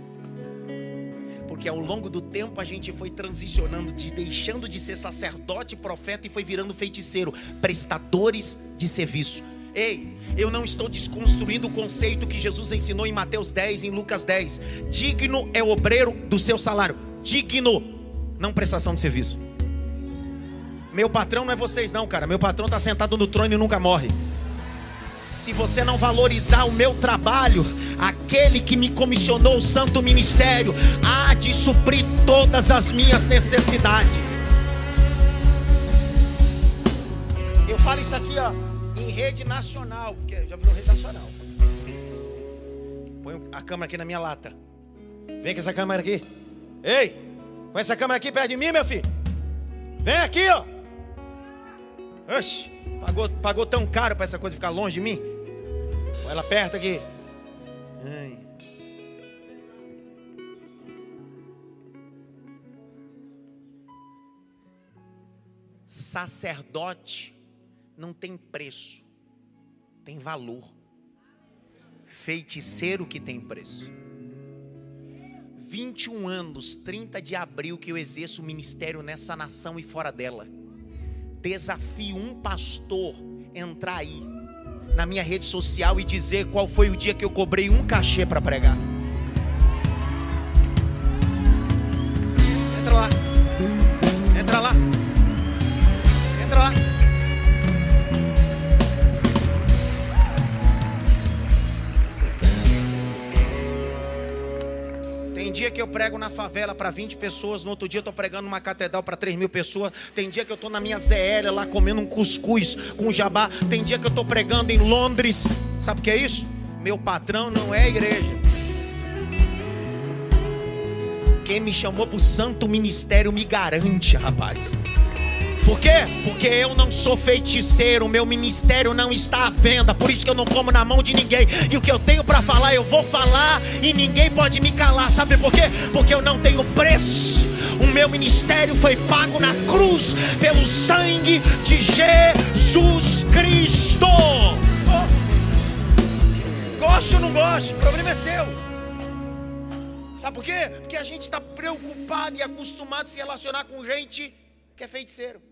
Porque ao longo do tempo a gente foi transicionando, de, deixando de ser sacerdote, profeta e foi virando feiticeiro, prestadores de serviço. Ei, eu não estou desconstruindo o conceito que Jesus ensinou em Mateus 10, em Lucas 10. Digno é o obreiro do seu salário. Digno, não prestação de serviço. Meu patrão não é vocês, não, cara. Meu patrão está sentado no trono e nunca morre. Se você não valorizar o meu trabalho, aquele que me comissionou o santo ministério há de suprir todas as minhas necessidades. Eu falo isso aqui, ó, em rede nacional, porque já virou rede nacional. Põe a câmera aqui na minha lata. Vem com essa câmera aqui. Ei, com essa câmera aqui perto de mim, meu filho. Vem aqui, ó. Oxe, pagou, pagou tão caro para essa coisa ficar longe de mim? Ela perto aqui. Ai. Sacerdote não tem preço, tem valor. Feiticeiro que tem preço. 21 anos, 30 de abril, que eu exerço o ministério nessa nação e fora dela desafio um pastor entrar aí na minha rede social e dizer qual foi o dia que eu cobrei um cachê para pregar. Eu prego na favela para 20 pessoas, no outro dia eu estou pregando numa catedral para 3 mil pessoas. Tem dia que eu estou na minha ZL lá comendo um cuscuz com jabá. Tem dia que eu estou pregando em Londres. Sabe o que é isso? Meu patrão não é igreja. Quem me chamou para o santo ministério me garante, rapaz. Por quê? Porque eu não sou feiticeiro, meu ministério não está à venda, por isso que eu não como na mão de ninguém. E o que eu tenho para falar, eu vou falar e ninguém pode me calar. Sabe por quê? Porque eu não tenho preço. O meu ministério foi pago na cruz pelo sangue de Jesus Cristo. Oh. Goste ou não goste, o problema é seu. Sabe por quê? Porque a gente está preocupado e acostumado a se relacionar com gente que é feiticeiro.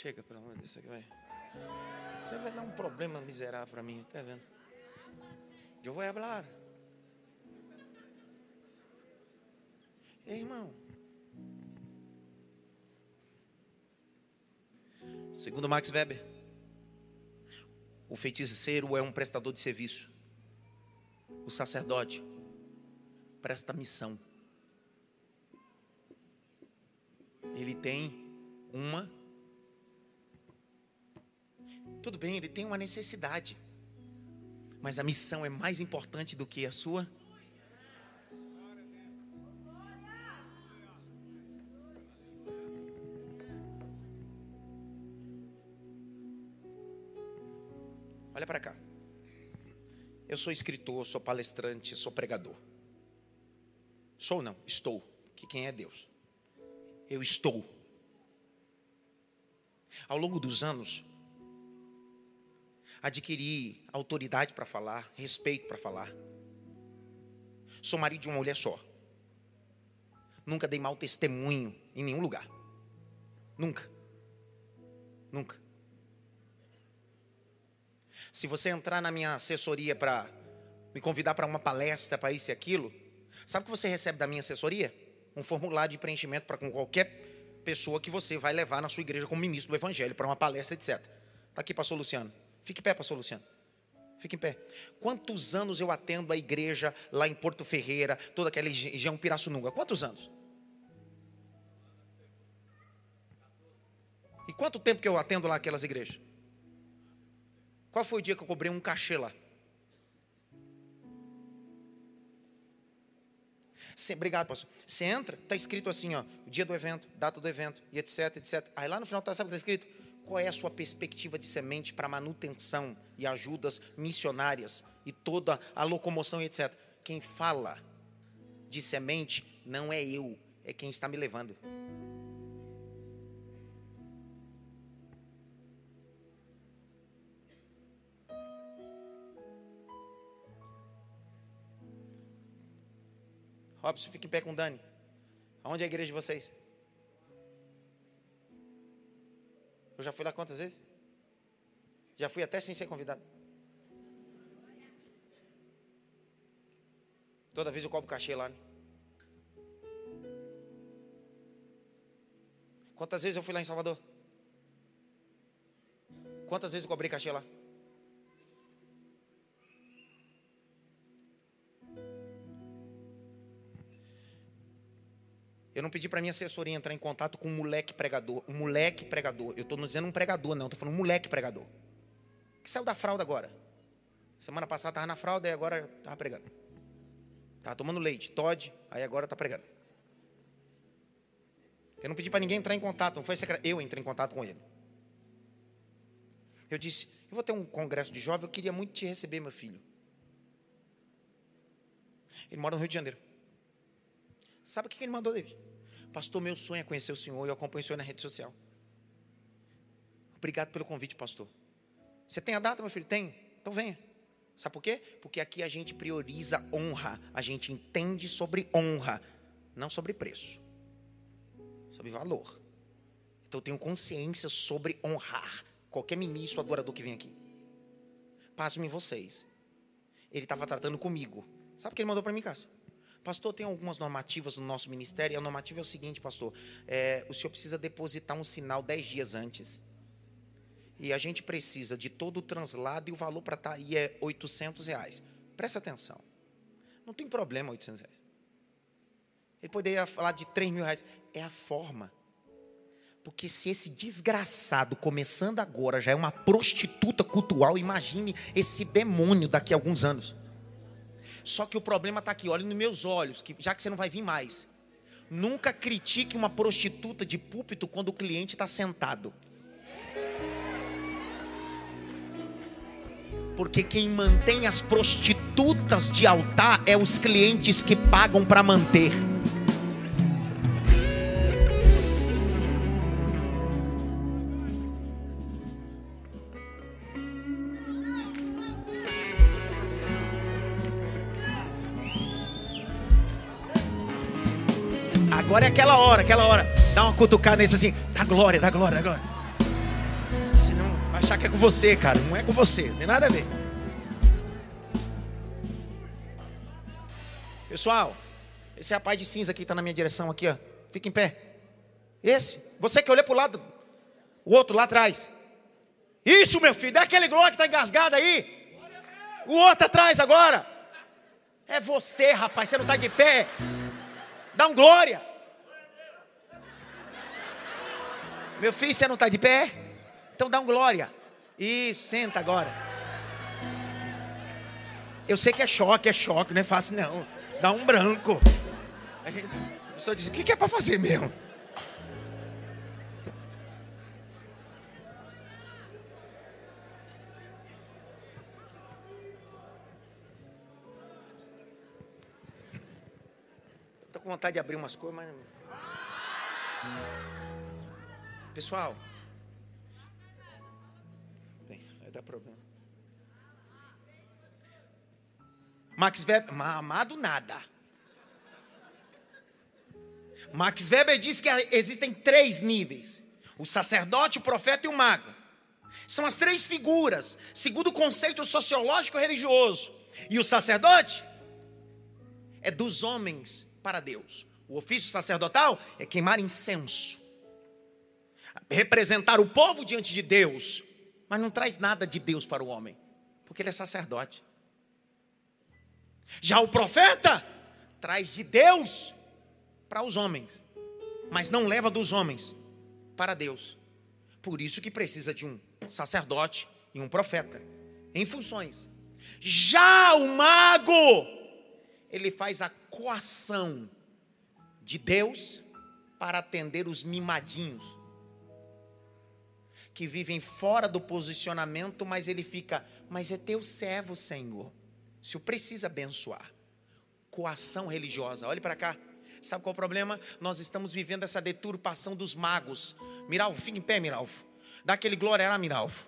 Chega, pelo amor de Deus, aqui vai. Você vai dar um problema miserável para mim, tá vendo? Eu vou falar. Irmão. Segundo Max Weber, o feiticeiro é um prestador de serviço. O sacerdote presta missão. Ele tem uma tudo bem, ele tem uma necessidade. Mas a missão é mais importante do que a sua. Olha para cá. Eu sou escritor, sou palestrante, sou pregador. Sou não, estou. Que quem é Deus? Eu estou. Ao longo dos anos, adquirir autoridade para falar, respeito para falar. Sou marido de uma mulher só. Nunca dei mau testemunho em nenhum lugar. Nunca. Nunca. Se você entrar na minha assessoria para me convidar para uma palestra, para isso e aquilo, sabe o que você recebe da minha assessoria? Um formulário de preenchimento para com qualquer pessoa que você vai levar na sua igreja como ministro do evangelho, para uma palestra, etc. Está aqui, pastor Luciano. Fique em pé, pastor Luciano. Fique em pé. Quantos anos eu atendo a igreja lá em Porto Ferreira, toda aquela região Pirassununga? Quantos anos? E quanto tempo que eu atendo lá aquelas igrejas? Qual foi o dia que eu cobrei um cachê lá? Cê, obrigado, pastor. Você entra, está escrito assim, ó, o dia do evento, data do evento, e etc, etc. Aí lá no final, tá, sabe está escrito? Qual é a sua perspectiva de semente para manutenção e ajudas missionárias e toda a locomoção e etc? Quem fala de semente não é eu, é quem está me levando. Robson, fica em pé com Dani. Aonde é a igreja de vocês? Eu já fui lá quantas vezes? Já fui até sem ser convidado. Toda vez eu cobro cachê lá. Né? Quantas vezes eu fui lá em Salvador? Quantas vezes eu cobrei cachê lá? Eu não pedi para minha assessoria entrar em contato com um moleque pregador. Um moleque pregador. Eu estou dizendo um pregador, não. Estou falando um moleque pregador. Que saiu da fralda agora. Semana passada estava na fralda e agora estava pregando. Estava tomando leite, Todd, aí agora está pregando. Eu não pedi para ninguém entrar em contato, não foi. Eu entrei em contato com ele. Eu disse: Eu vou ter um congresso de jovens, eu queria muito te receber, meu filho. Ele mora no Rio de Janeiro. Sabe o que ele mandou, David? Pastor, meu sonho é conhecer o Senhor e eu acompanho o Senhor na rede social. Obrigado pelo convite, pastor. Você tem a data, meu filho? Tem? Então venha. Sabe por quê? Porque aqui a gente prioriza honra. A gente entende sobre honra, não sobre preço, sobre valor. Então eu tenho consciência sobre honrar qualquer ministro, adorador que vem aqui. Pasme em vocês. Ele estava tratando comigo. Sabe o que ele mandou para mim, Cássio? Pastor, tem algumas normativas no nosso ministério. E a normativa é o seguinte, pastor: é, o senhor precisa depositar um sinal dez dias antes. E a gente precisa de todo o translado e o valor para estar tá aí é 800 reais. Presta atenção. Não tem problema 800 reais. Ele poderia falar de 3 mil reais. É a forma. Porque se esse desgraçado, começando agora, já é uma prostituta cultural, imagine esse demônio daqui a alguns anos. Só que o problema está aqui, olhe nos meus olhos, que já que você não vai vir mais. Nunca critique uma prostituta de púlpito quando o cliente está sentado. Porque quem mantém as prostitutas de altar é os clientes que pagam para manter. É aquela hora, aquela hora. Dá uma cutucada nesse assim. Dá glória, dá glória, dá glória. Senão vai achar que é com você, cara. Não é com você, não tem nada a ver. Pessoal, esse rapaz de cinza aqui está na minha direção aqui, ó. Fica em pé. Esse, você que olhou para o lado, o outro lá atrás. Isso, meu filho, dá aquele glória que está engasgado aí. O outro atrás agora. É você, rapaz, você não está de pé. Dá um glória. Meu filho, você não está de pé? Então dá um glória. Isso, senta agora. Eu sei que é choque, é choque, não é fácil não. Dá um branco. A pessoa diz: o que é para fazer mesmo? Estou com vontade de abrir umas coisas, mas. Pessoal, vai dar problema. Max Weber, amado nada. Max Weber diz que existem três níveis: o sacerdote, o profeta e o mago. São as três figuras, segundo o conceito sociológico religioso. E o sacerdote é dos homens para Deus. O ofício sacerdotal é queimar incenso, representar o povo diante de Deus, mas não traz nada de Deus para o homem, porque ele é sacerdote. Já o profeta traz de Deus para os homens, mas não leva dos homens para Deus. Por isso que precisa de um sacerdote e um profeta em funções. Já o mago, ele faz a coação de Deus para atender os mimadinhos que vivem fora do posicionamento, mas ele fica, mas é teu servo, Senhor. O Senhor precisa abençoar. Coação religiosa. Olhe para cá. Sabe qual é o problema? Nós estamos vivendo essa deturpação dos magos. Miralvo, fica em pé, Miralvo. Dá aquele glória lá, Miralvo.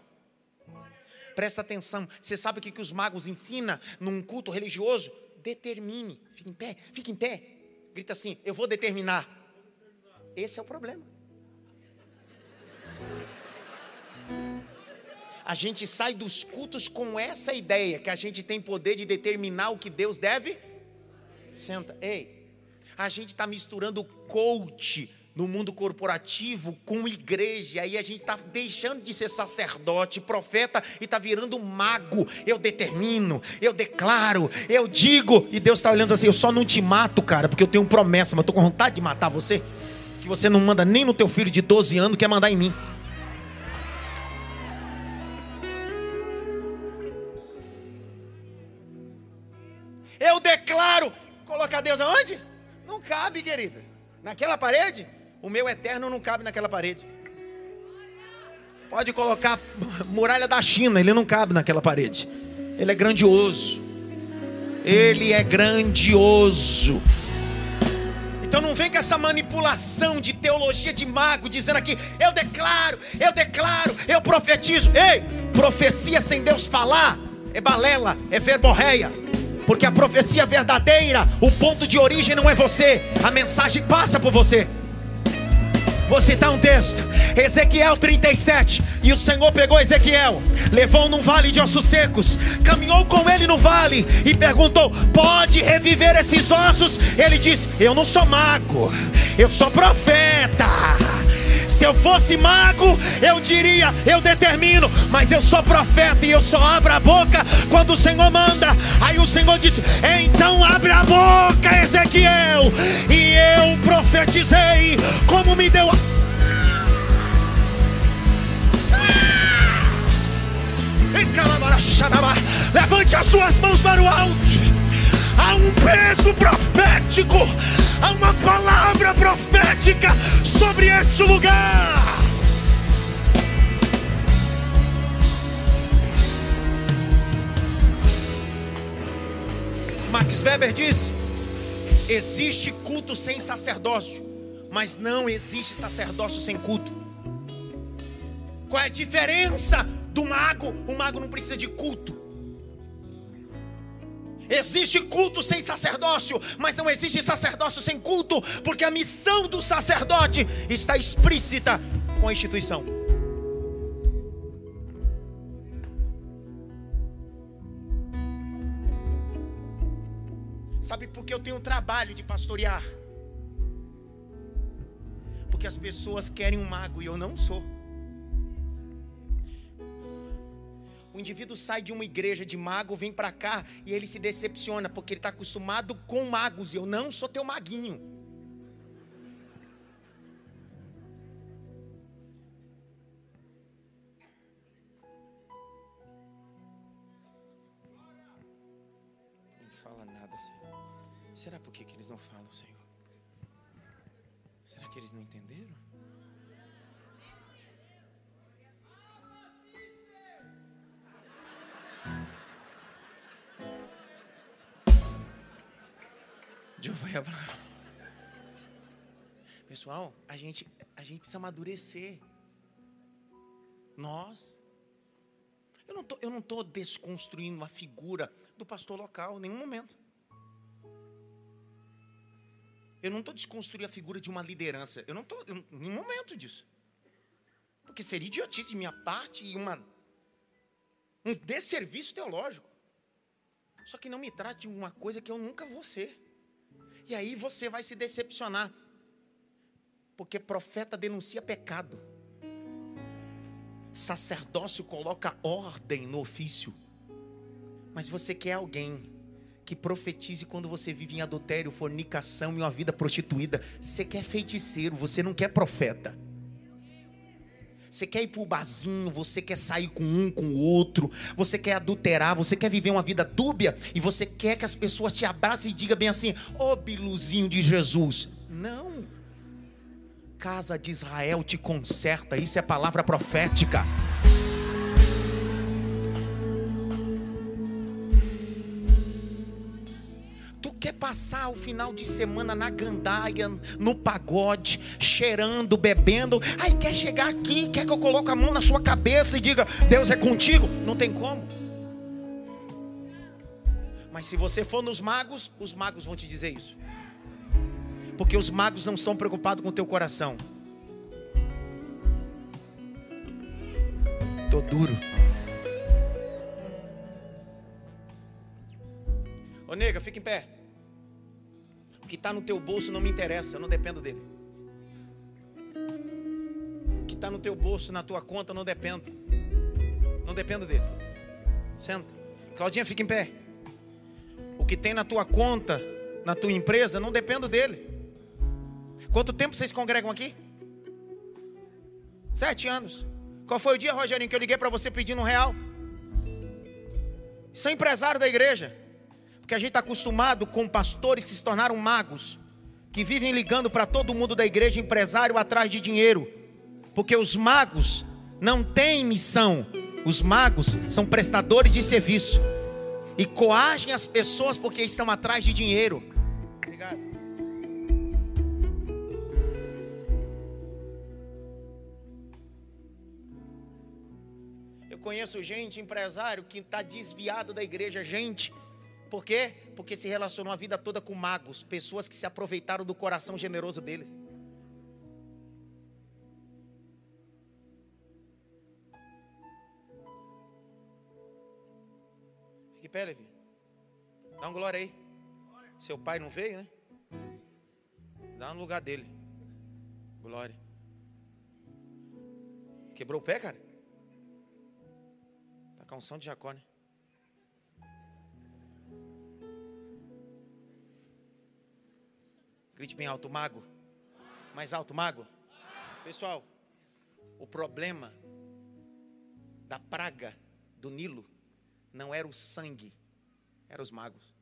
Presta atenção. Você sabe o que, que os magos ensinam num culto religioso? Determine. Fica em pé, fica em pé. Grita assim: Eu vou determinar. Esse é o problema. A gente sai dos cultos com essa ideia que a gente tem poder de determinar o que Deus deve. Senta, ei, a gente está misturando coach no mundo corporativo com igreja, aí a gente está deixando de ser sacerdote, profeta e está virando mago. Eu determino, eu declaro, eu digo, e Deus está olhando assim: eu só não te mato, cara, porque eu tenho promessa, mas estou com vontade de matar você, que você não manda nem no teu filho de 12 anos, quer mandar em mim. Cabe, querida. Naquela parede? O meu eterno não cabe naquela parede. Pode colocar muralha da China, ele não cabe naquela parede. Ele é grandioso. Ele é grandioso. Então não vem com essa manipulação de teologia de mago, dizendo aqui, eu declaro, eu declaro, eu profetizo. Ei, profecia sem Deus falar é balela, é verborreia. Porque a profecia verdadeira, o ponto de origem não é você, a mensagem passa por você. Vou citar um texto, Ezequiel 37. E o Senhor pegou Ezequiel, levou num vale de ossos secos, caminhou com ele no vale e perguntou: Pode reviver esses ossos? Ele disse: Eu não sou mago, eu sou profeta. Se eu fosse mago, eu diria, eu determino, mas eu sou profeta e eu só abro a boca quando o Senhor manda. Aí o Senhor disse: Então abre a boca, Ezequiel. E eu profetizei, como me deu a. Levante as suas mãos para o alto há um peso profético, há uma palavra profética sobre este lugar. Max Weber diz: existe culto sem sacerdócio, mas não existe sacerdócio sem culto. Qual é a diferença do mago? O mago não precisa de culto. Existe culto sem sacerdócio, mas não existe sacerdócio sem culto, porque a missão do sacerdote está explícita com a instituição. Sabe por que eu tenho um trabalho de pastorear? Porque as pessoas querem um mago e eu não sou. O indivíduo sai de uma igreja de mago, vem para cá e ele se decepciona porque ele está acostumado com magos e eu não sou teu maguinho. Falar. Pessoal, a gente, a gente precisa amadurecer. Nós. Eu não tô, eu não estou desconstruindo a figura do pastor local em nenhum momento. Eu não estou desconstruindo a figura de uma liderança. Eu não estou em nenhum momento disso. Porque seria idiotice de minha parte e uma, um desserviço teológico. Só que não me trate de uma coisa que eu nunca vou ser. E aí você vai se decepcionar. Porque profeta denuncia pecado. Sacerdócio coloca ordem no ofício. Mas você quer alguém que profetize quando você vive em adultério, fornicação e uma vida prostituída. Você quer feiticeiro, você não quer profeta. Você quer ir para o barzinho, você quer sair com um, com o outro, você quer adulterar, você quer viver uma vida dúbia e você quer que as pessoas te abracem e digam bem assim: Ô oh, biluzinho de Jesus. Não. Casa de Israel te conserta, isso é palavra profética. Passar o final de semana na gandaia, no pagode, cheirando, bebendo, aí quer chegar aqui, quer que eu coloque a mão na sua cabeça e diga: Deus é contigo? Não tem como. Mas se você for nos magos, os magos vão te dizer isso. Porque os magos não estão preocupados com o teu coração. Tô duro. Ô nega, fica em pé que está no teu bolso não me interessa, eu não dependo dele. O que está no teu bolso, na tua conta, não dependo. Não dependo dele. Senta. Claudinha, fica em pé. O que tem na tua conta, na tua empresa, não dependo dele. Quanto tempo vocês congregam aqui? Sete anos. Qual foi o dia, Rogerinho, que eu liguei para você pedindo um real? Sou empresário da igreja. Porque a gente está acostumado com pastores que se tornaram magos, que vivem ligando para todo mundo da igreja, empresário atrás de dinheiro. Porque os magos não têm missão, os magos são prestadores de serviço e coagem as pessoas porque estão atrás de dinheiro. Obrigado. Eu conheço gente, empresário, que está desviado da igreja, gente por quê? Porque se relacionou a vida toda com magos, pessoas que se aproveitaram do coração generoso deles. Fique pé, Levi. Dá um glória aí. Seu pai não veio, né? Dá no lugar dele. Glória. Quebrou o pé, cara? Tá com unção de Jacó, né? Grite bem alto, mago. Mais alto, mago. Pessoal, o problema da praga do Nilo não era o sangue, eram os magos.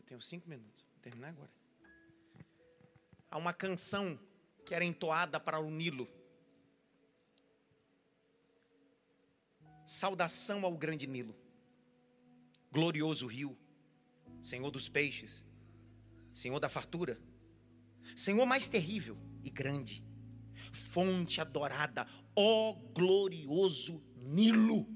Eu tenho cinco minutos, vou terminar agora. Há uma canção que era entoada para o Nilo. Saudação ao grande Nilo glorioso rio, Senhor dos peixes, Senhor da fartura, Senhor mais terrível e grande, fonte adorada, ó glorioso Nilo.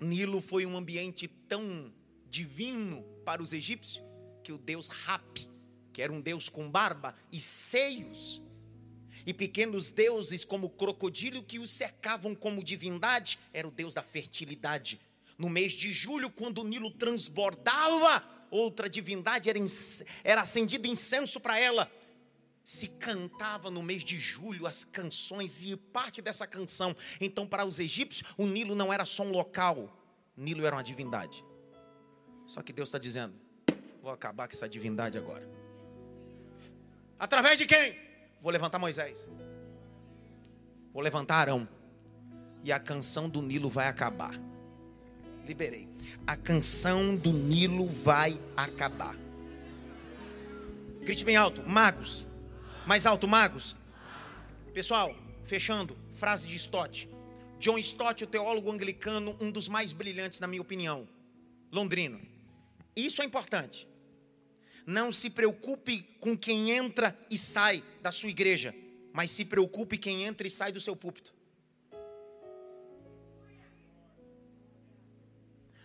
Nilo foi um ambiente tão divino para os egípcios que o deus Rap, que era um deus com barba e seios, e pequenos deuses como o crocodilo que os cercavam como divindade, era o deus da fertilidade. No mês de julho, quando o Nilo transbordava, outra divindade era, era acendido incenso para ela. Se cantava no mês de julho as canções e parte dessa canção. Então, para os egípcios, o Nilo não era só um local, Nilo era uma divindade. Só que Deus está dizendo: vou acabar com essa divindade agora. Através de quem? Vou levantar Moisés. Vou levantar Arão. E a canção do Nilo vai acabar. Liberei. A canção do Nilo vai acabar. Grite bem alto, magos. Mais alto, magos. Pessoal, fechando, frase de Stott. John Stott, o teólogo anglicano, um dos mais brilhantes, na minha opinião. Londrino. Isso é importante. Não se preocupe com quem entra e sai da sua igreja, mas se preocupe quem entra e sai do seu púlpito.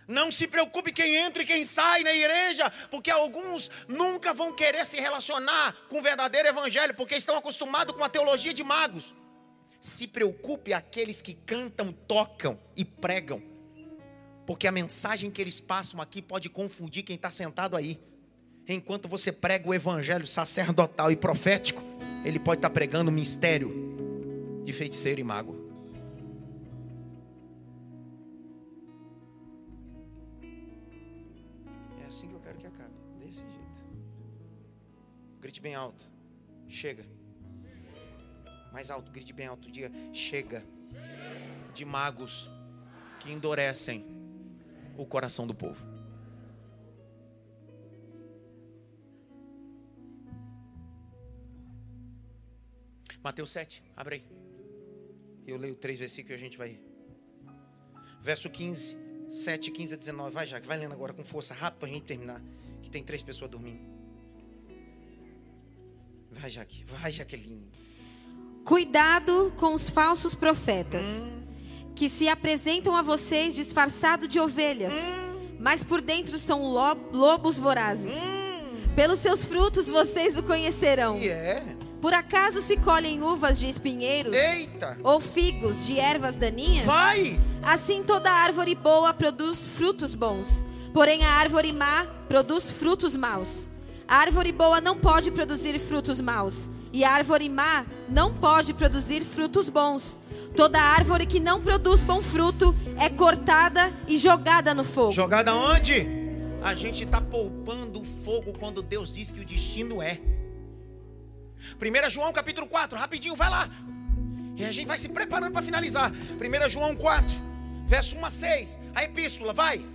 Não se preocupe quem entra e quem sai na igreja, porque alguns nunca vão querer se relacionar com o verdadeiro evangelho, porque estão acostumados com a teologia de magos. Se preocupe aqueles que cantam, tocam e pregam, porque a mensagem que eles passam aqui pode confundir quem está sentado aí. Enquanto você prega o evangelho sacerdotal e profético, ele pode estar tá pregando o mistério de feiticeiro e mago. Grite bem alto. Chega. Mais alto, grite bem alto. Diga: chega. De magos que endurecem o coração do povo. Mateus 7, abre aí. Eu leio três versículos e a gente vai. Verso 15, 7, 15 a 19. Vai, já, vai lendo agora com força, rápido para a gente terminar. Que tem três pessoas dormindo. Vai, Jaque. Vai, Jaqueline. Cuidado com os falsos profetas, hum. que se apresentam a vocês disfarçados de ovelhas, hum. mas por dentro são lobos vorazes. Hum. Pelos seus frutos vocês o conhecerão. Yeah. Por acaso se colhem uvas de espinheiros? Eita. Ou figos de ervas daninhas? Vai! Assim toda árvore boa produz frutos bons, porém a árvore má produz frutos maus. A árvore boa não pode produzir frutos maus, e a árvore má não pode produzir frutos bons. Toda árvore que não produz bom fruto é cortada e jogada no fogo. Jogada onde? A gente está poupando o fogo quando Deus diz que o destino é. 1 João capítulo 4, rapidinho, vai lá. E a gente vai se preparando para finalizar. 1 João 4, verso 1 a 6, a epístola, vai.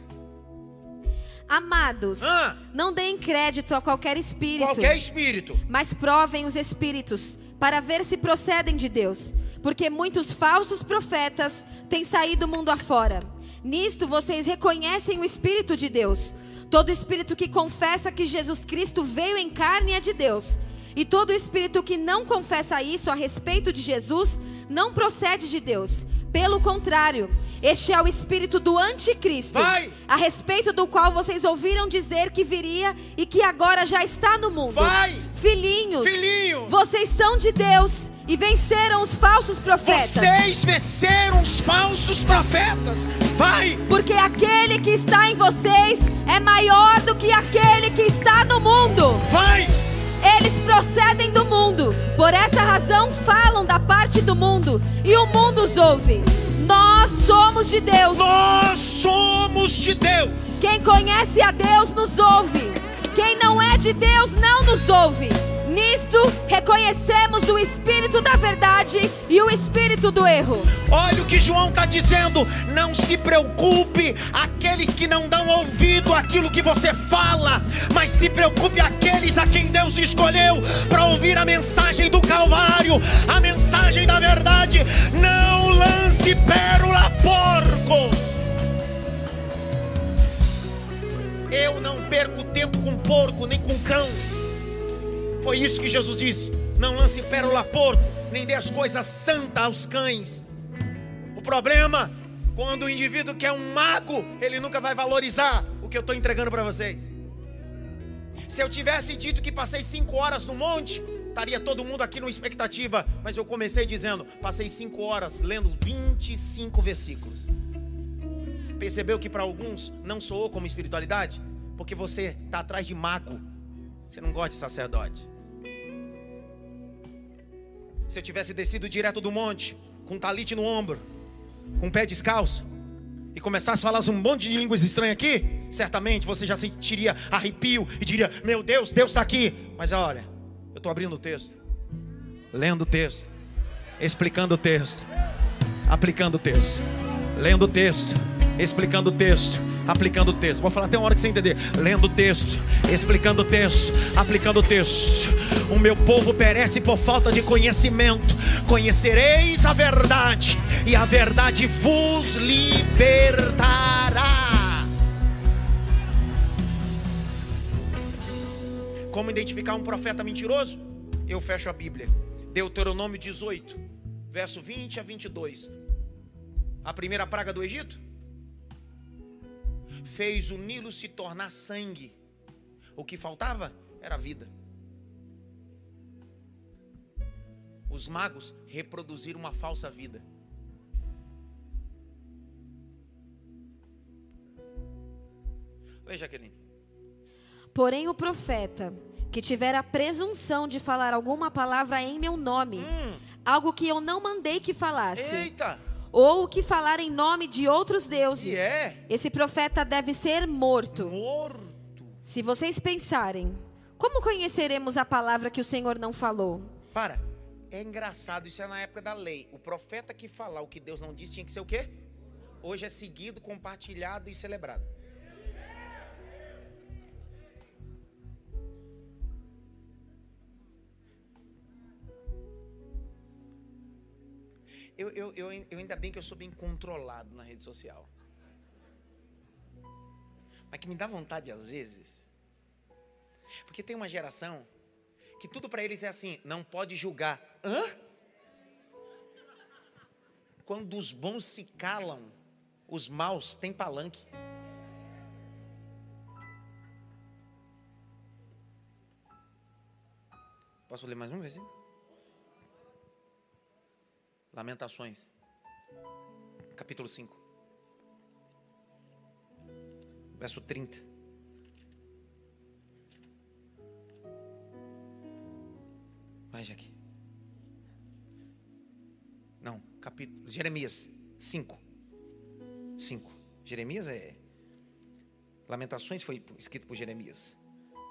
Amados, ah, não deem crédito a qualquer espírito. Qualquer espírito. Mas provem os espíritos para ver se procedem de Deus, porque muitos falsos profetas têm saído mundo afora. Nisto vocês reconhecem o espírito de Deus. Todo espírito que confessa que Jesus Cristo veio em carne é de Deus. E todo espírito que não confessa isso a respeito de Jesus não procede de Deus. Pelo contrário, este é o espírito do anticristo, Vai. a respeito do qual vocês ouviram dizer que viria e que agora já está no mundo. Vai. Filhinhos, Filhinho. vocês são de Deus e venceram os falsos profetas. Vocês venceram os falsos profetas. Vai! Porque aquele que está em vocês é maior do que aquele que está no mundo. Vai! Eles procedem do mundo, por essa razão falam da parte do mundo, e o mundo os ouve. Nós somos de Deus. Nós somos de Deus. Quem conhece a Deus nos ouve. Quem não é de Deus não nos ouve. Nisto reconhecemos o espírito da verdade e o espírito do erro. Olha o que João está dizendo. Não se preocupe aqueles que não dão ouvido àquilo que você fala, mas se preocupe aqueles a quem Deus escolheu para ouvir a mensagem do Calvário, a mensagem da verdade. Não lance pérola, porco. Eu não perco tempo com porco nem com cão. Foi isso que Jesus disse: Não lance pérola a porco, nem dê as coisas santas aos cães. O problema, Quando o indivíduo quer um mago, ele nunca vai valorizar o que eu estou entregando para vocês. Se eu tivesse dito que passei cinco horas no monte, estaria todo mundo aqui numa expectativa. Mas eu comecei dizendo: passei cinco horas lendo 25 versículos. Percebeu que para alguns não soou como espiritualidade? Porque você está atrás de mago. Você não gosta de sacerdote. Se eu tivesse descido direto do monte, com um talite no ombro, com o pé descalço, e começasse a falar um monte de línguas estranhas aqui, certamente você já sentiria arrepio e diria: Meu Deus, Deus está aqui. Mas olha, eu estou abrindo o texto, lendo o texto, explicando o texto, aplicando o texto, lendo o texto, explicando o texto, aplicando o texto. Vou falar até uma hora que você entender. Lendo o texto, explicando o texto, aplicando o texto. O meu povo perece por falta de conhecimento. Conhecereis a verdade, e a verdade vos libertará. Como identificar um profeta mentiroso? Eu fecho a Bíblia. Deuteronômio 18, verso 20 a 22. A primeira praga do Egito? Fez o Nilo se tornar sangue. O que faltava era vida. Os magos reproduziram uma falsa vida. Oi, Jaqueline. Porém, o profeta que tiver a presunção de falar alguma palavra em meu nome, hum. algo que eu não mandei que falasse. Eita! Ou que falar em nome de outros deuses. Yeah. É? Esse profeta deve ser morto. Morto. Se vocês pensarem, como conheceremos a palavra que o Senhor não falou? Para. É engraçado, isso é na época da lei. O profeta que falar o que Deus não disse tinha que ser o quê? Hoje é seguido, compartilhado e celebrado. Eu, eu, eu, eu ainda bem que eu sou bem controlado na rede social. Mas que me dá vontade às vezes. Porque tem uma geração que tudo para eles é assim, não pode julgar. Hã? Quando os bons se calam, os maus têm palanque. Posso ler mais um versículo? Lamentações, capítulo 5, verso 30. Vai, Jaque. Não, capítulo. Jeremias 5. 5. Jeremias é. Lamentações foi escrito por Jeremias.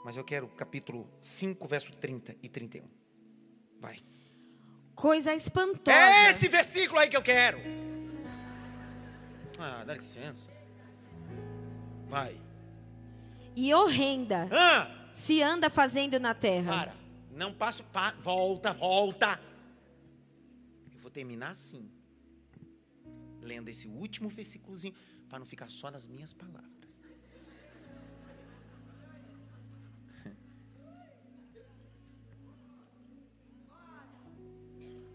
Mas eu quero capítulo 5, verso 30 e 31. Vai. Coisa espantosa. É esse versículo aí que eu quero. Ah, dá licença. Vai. E horrenda. Ah. Se anda fazendo na terra. Para. Não passo. Pa, volta, volta. Eu vou terminar assim. Lendo esse último versículozinho. Para não ficar só nas minhas palavras.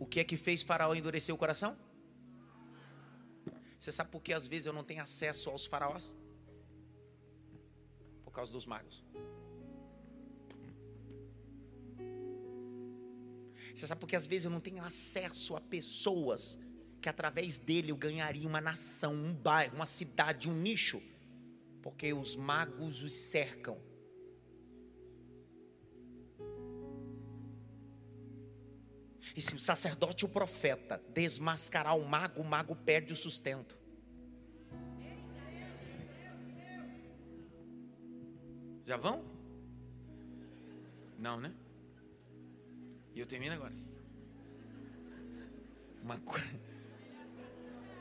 O que é que fez Faraó endurecer o coração? Você sabe por que às vezes eu não tenho acesso aos faraós? Por causa dos magos. Você sabe por que às vezes eu não tenho acesso a pessoas que através dele eu ganharia uma nação, um bairro, uma cidade, um nicho? Porque os magos os cercam. E se o sacerdote o profeta desmascarar o mago, o mago perde o sustento. Já vão? Não, né? E eu termino agora. Uma, co...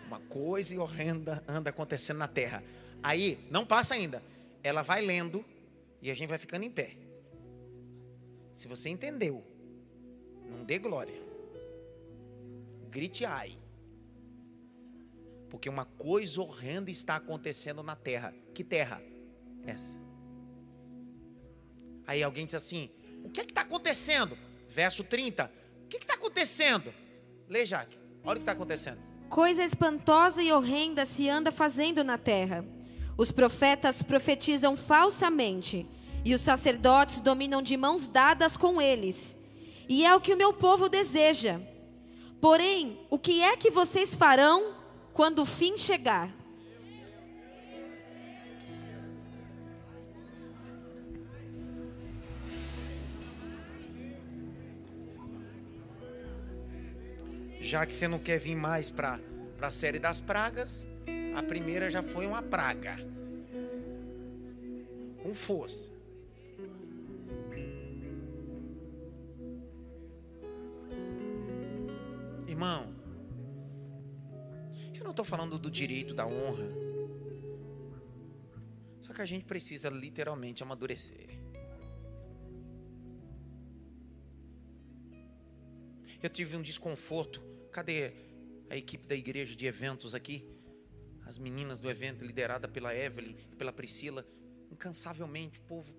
uma coisa horrenda anda acontecendo na terra. Aí, não passa ainda. Ela vai lendo e a gente vai ficando em pé. Se você entendeu não dê glória. Grite ai. Porque uma coisa horrenda está acontecendo na terra. Que terra? Essa. Aí alguém diz assim: O que é está acontecendo? Verso 30. O que está acontecendo? Lê, Jaque. Olha o que está acontecendo. Coisa espantosa e horrenda se anda fazendo na terra. Os profetas profetizam falsamente, e os sacerdotes dominam de mãos dadas com eles. E é o que o meu povo deseja. Porém, o que é que vocês farão quando o fim chegar? Já que você não quer vir mais para a série das pragas, a primeira já foi uma praga. Com força. Irmão, eu não estou falando do direito, da honra. Só que a gente precisa literalmente amadurecer. Eu tive um desconforto. Cadê a equipe da igreja de eventos aqui? As meninas do evento, liderada pela Evelyn e pela Priscila, incansavelmente, povo.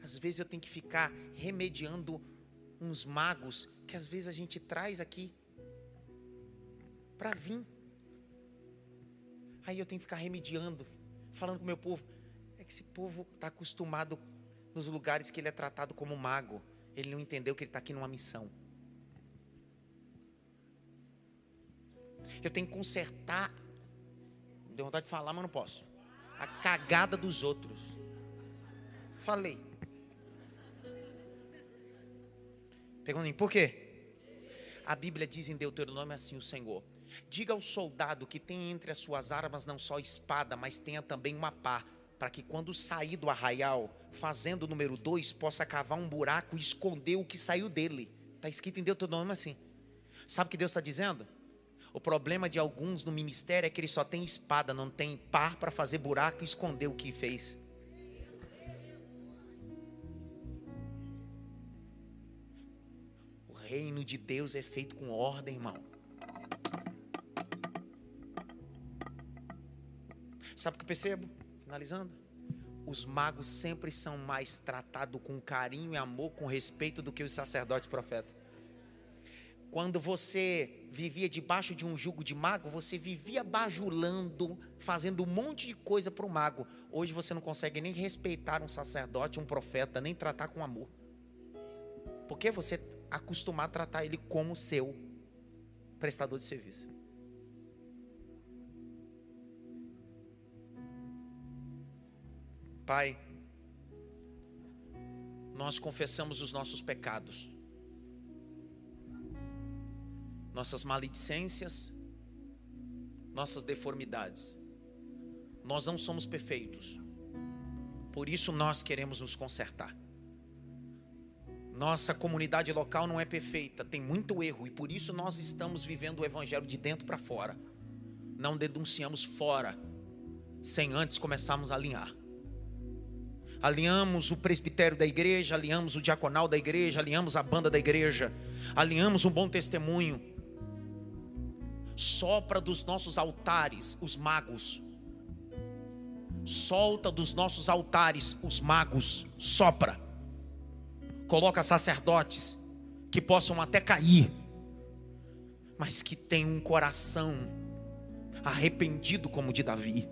Às vezes eu tenho que ficar remediando uns magos que às vezes a gente traz aqui para vir. Aí eu tenho que ficar remediando, falando com o meu povo. É que esse povo está acostumado nos lugares que ele é tratado como mago. Ele não entendeu que ele está aqui numa missão. Eu tenho que consertar. Deu vontade de falar, mas não posso. A cagada dos outros. Falei. Pergunta por quê? A Bíblia diz em Deuteronômio assim: o Senhor. Diga ao soldado que tem entre as suas armas não só espada, mas tenha também uma pá, para que quando sair do arraial, fazendo o número dois, possa cavar um buraco e esconder o que saiu dele. Está escrito em Deuteronômio assim. Sabe o que Deus está dizendo? O problema de alguns no ministério é que eles só têm espada, não tem pá para fazer buraco e esconder o que fez. Reino de Deus é feito com ordem, irmão. Sabe o que eu percebo? Finalizando. Os magos sempre são mais tratados com carinho e amor, com respeito, do que os sacerdotes profetas. Quando você vivia debaixo de um jugo de mago, você vivia bajulando, fazendo um monte de coisa para o mago. Hoje você não consegue nem respeitar um sacerdote, um profeta, nem tratar com amor. Porque você acostumar a tratar ele como seu prestador de serviço. Pai, nós confessamos os nossos pecados, nossas maledicências, nossas deformidades. Nós não somos perfeitos, por isso nós queremos nos consertar. Nossa comunidade local não é perfeita, tem muito erro e por isso nós estamos vivendo o evangelho de dentro para fora. Não denunciamos fora, sem antes começarmos a alinhar alinhamos o presbitério da igreja, alinhamos o diaconal da igreja, alinhamos a banda da igreja, alinhamos um bom testemunho. Sopra dos nossos altares os magos. Solta dos nossos altares os magos. Sopra. Coloca sacerdotes que possam até cair, mas que tenham um coração arrependido como o de Davi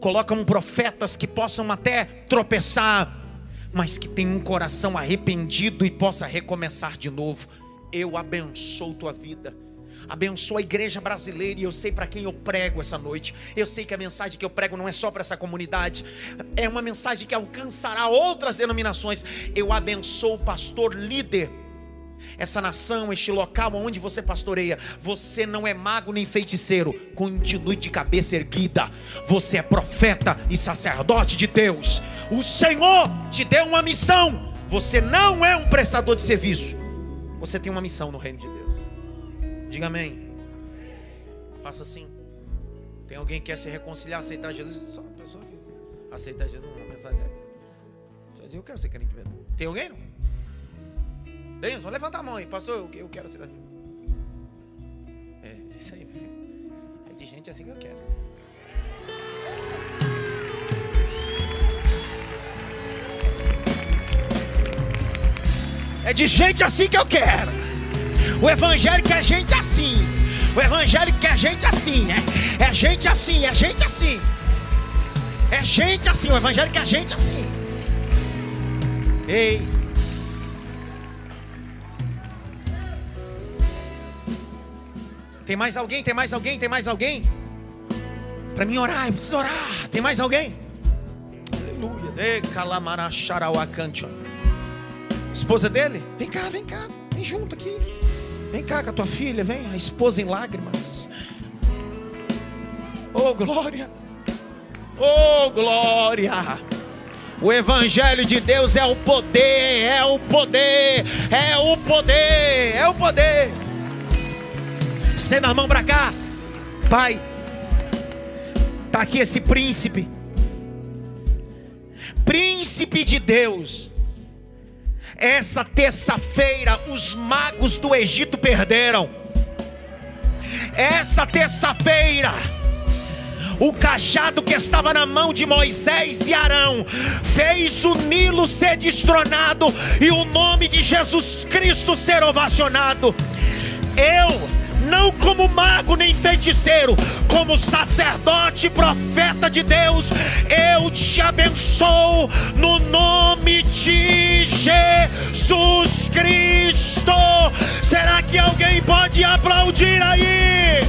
colocam profetas que possam até tropeçar, mas que tenham um coração arrependido e possa recomeçar de novo. Eu abençoo tua vida. Abençoa a igreja brasileira e eu sei para quem eu prego essa noite. Eu sei que a mensagem que eu prego não é só para essa comunidade, é uma mensagem que alcançará outras denominações. Eu abençoo o pastor líder essa nação, este local onde você pastoreia. Você não é mago nem feiticeiro. Continue de cabeça erguida. Você é profeta e sacerdote de Deus. O Senhor te deu uma missão. Você não é um prestador de serviço. Você tem uma missão no reino de Deus. Diga amém. Faça assim. Tem alguém que quer se reconciliar, aceitar Jesus? Só uma pessoa que aceita Jesus numa mensagem dessa. Eu quero ser crente mesmo. Tem alguém? Não? Denison, levanta a mão aí, pastor, eu, eu quero ser É, é isso aí, meu filho. É de gente assim que eu quero. É de gente assim que eu quero. O evangelho quer gente assim. O evangelho quer gente assim, é, é gente assim, é gente assim. É gente assim, o evangelho quer gente assim. Ei. Tem mais alguém? Tem mais alguém? Tem mais alguém? Para mim orar, eu preciso orar. Tem mais alguém? Aleluia. Esposa dele? Vem cá, vem cá. Vem junto aqui. Vem cá com a tua filha, vem. A esposa em lágrimas. Oh, glória. Oh, glória. O Evangelho de Deus é o poder, é o poder, é o poder, é o poder. Estenda a mão para cá, Pai. Está aqui esse príncipe, príncipe de Deus. Essa terça-feira, os magos do Egito perderam. Essa terça-feira, o cajado que estava na mão de Moisés e Arão fez o Nilo ser destronado e o nome de Jesus Cristo ser ovacionado. Eu não como mago nem feiticeiro, como sacerdote e profeta de Deus, eu te abençoo no nome de Jesus Cristo. Será que alguém pode aplaudir aí?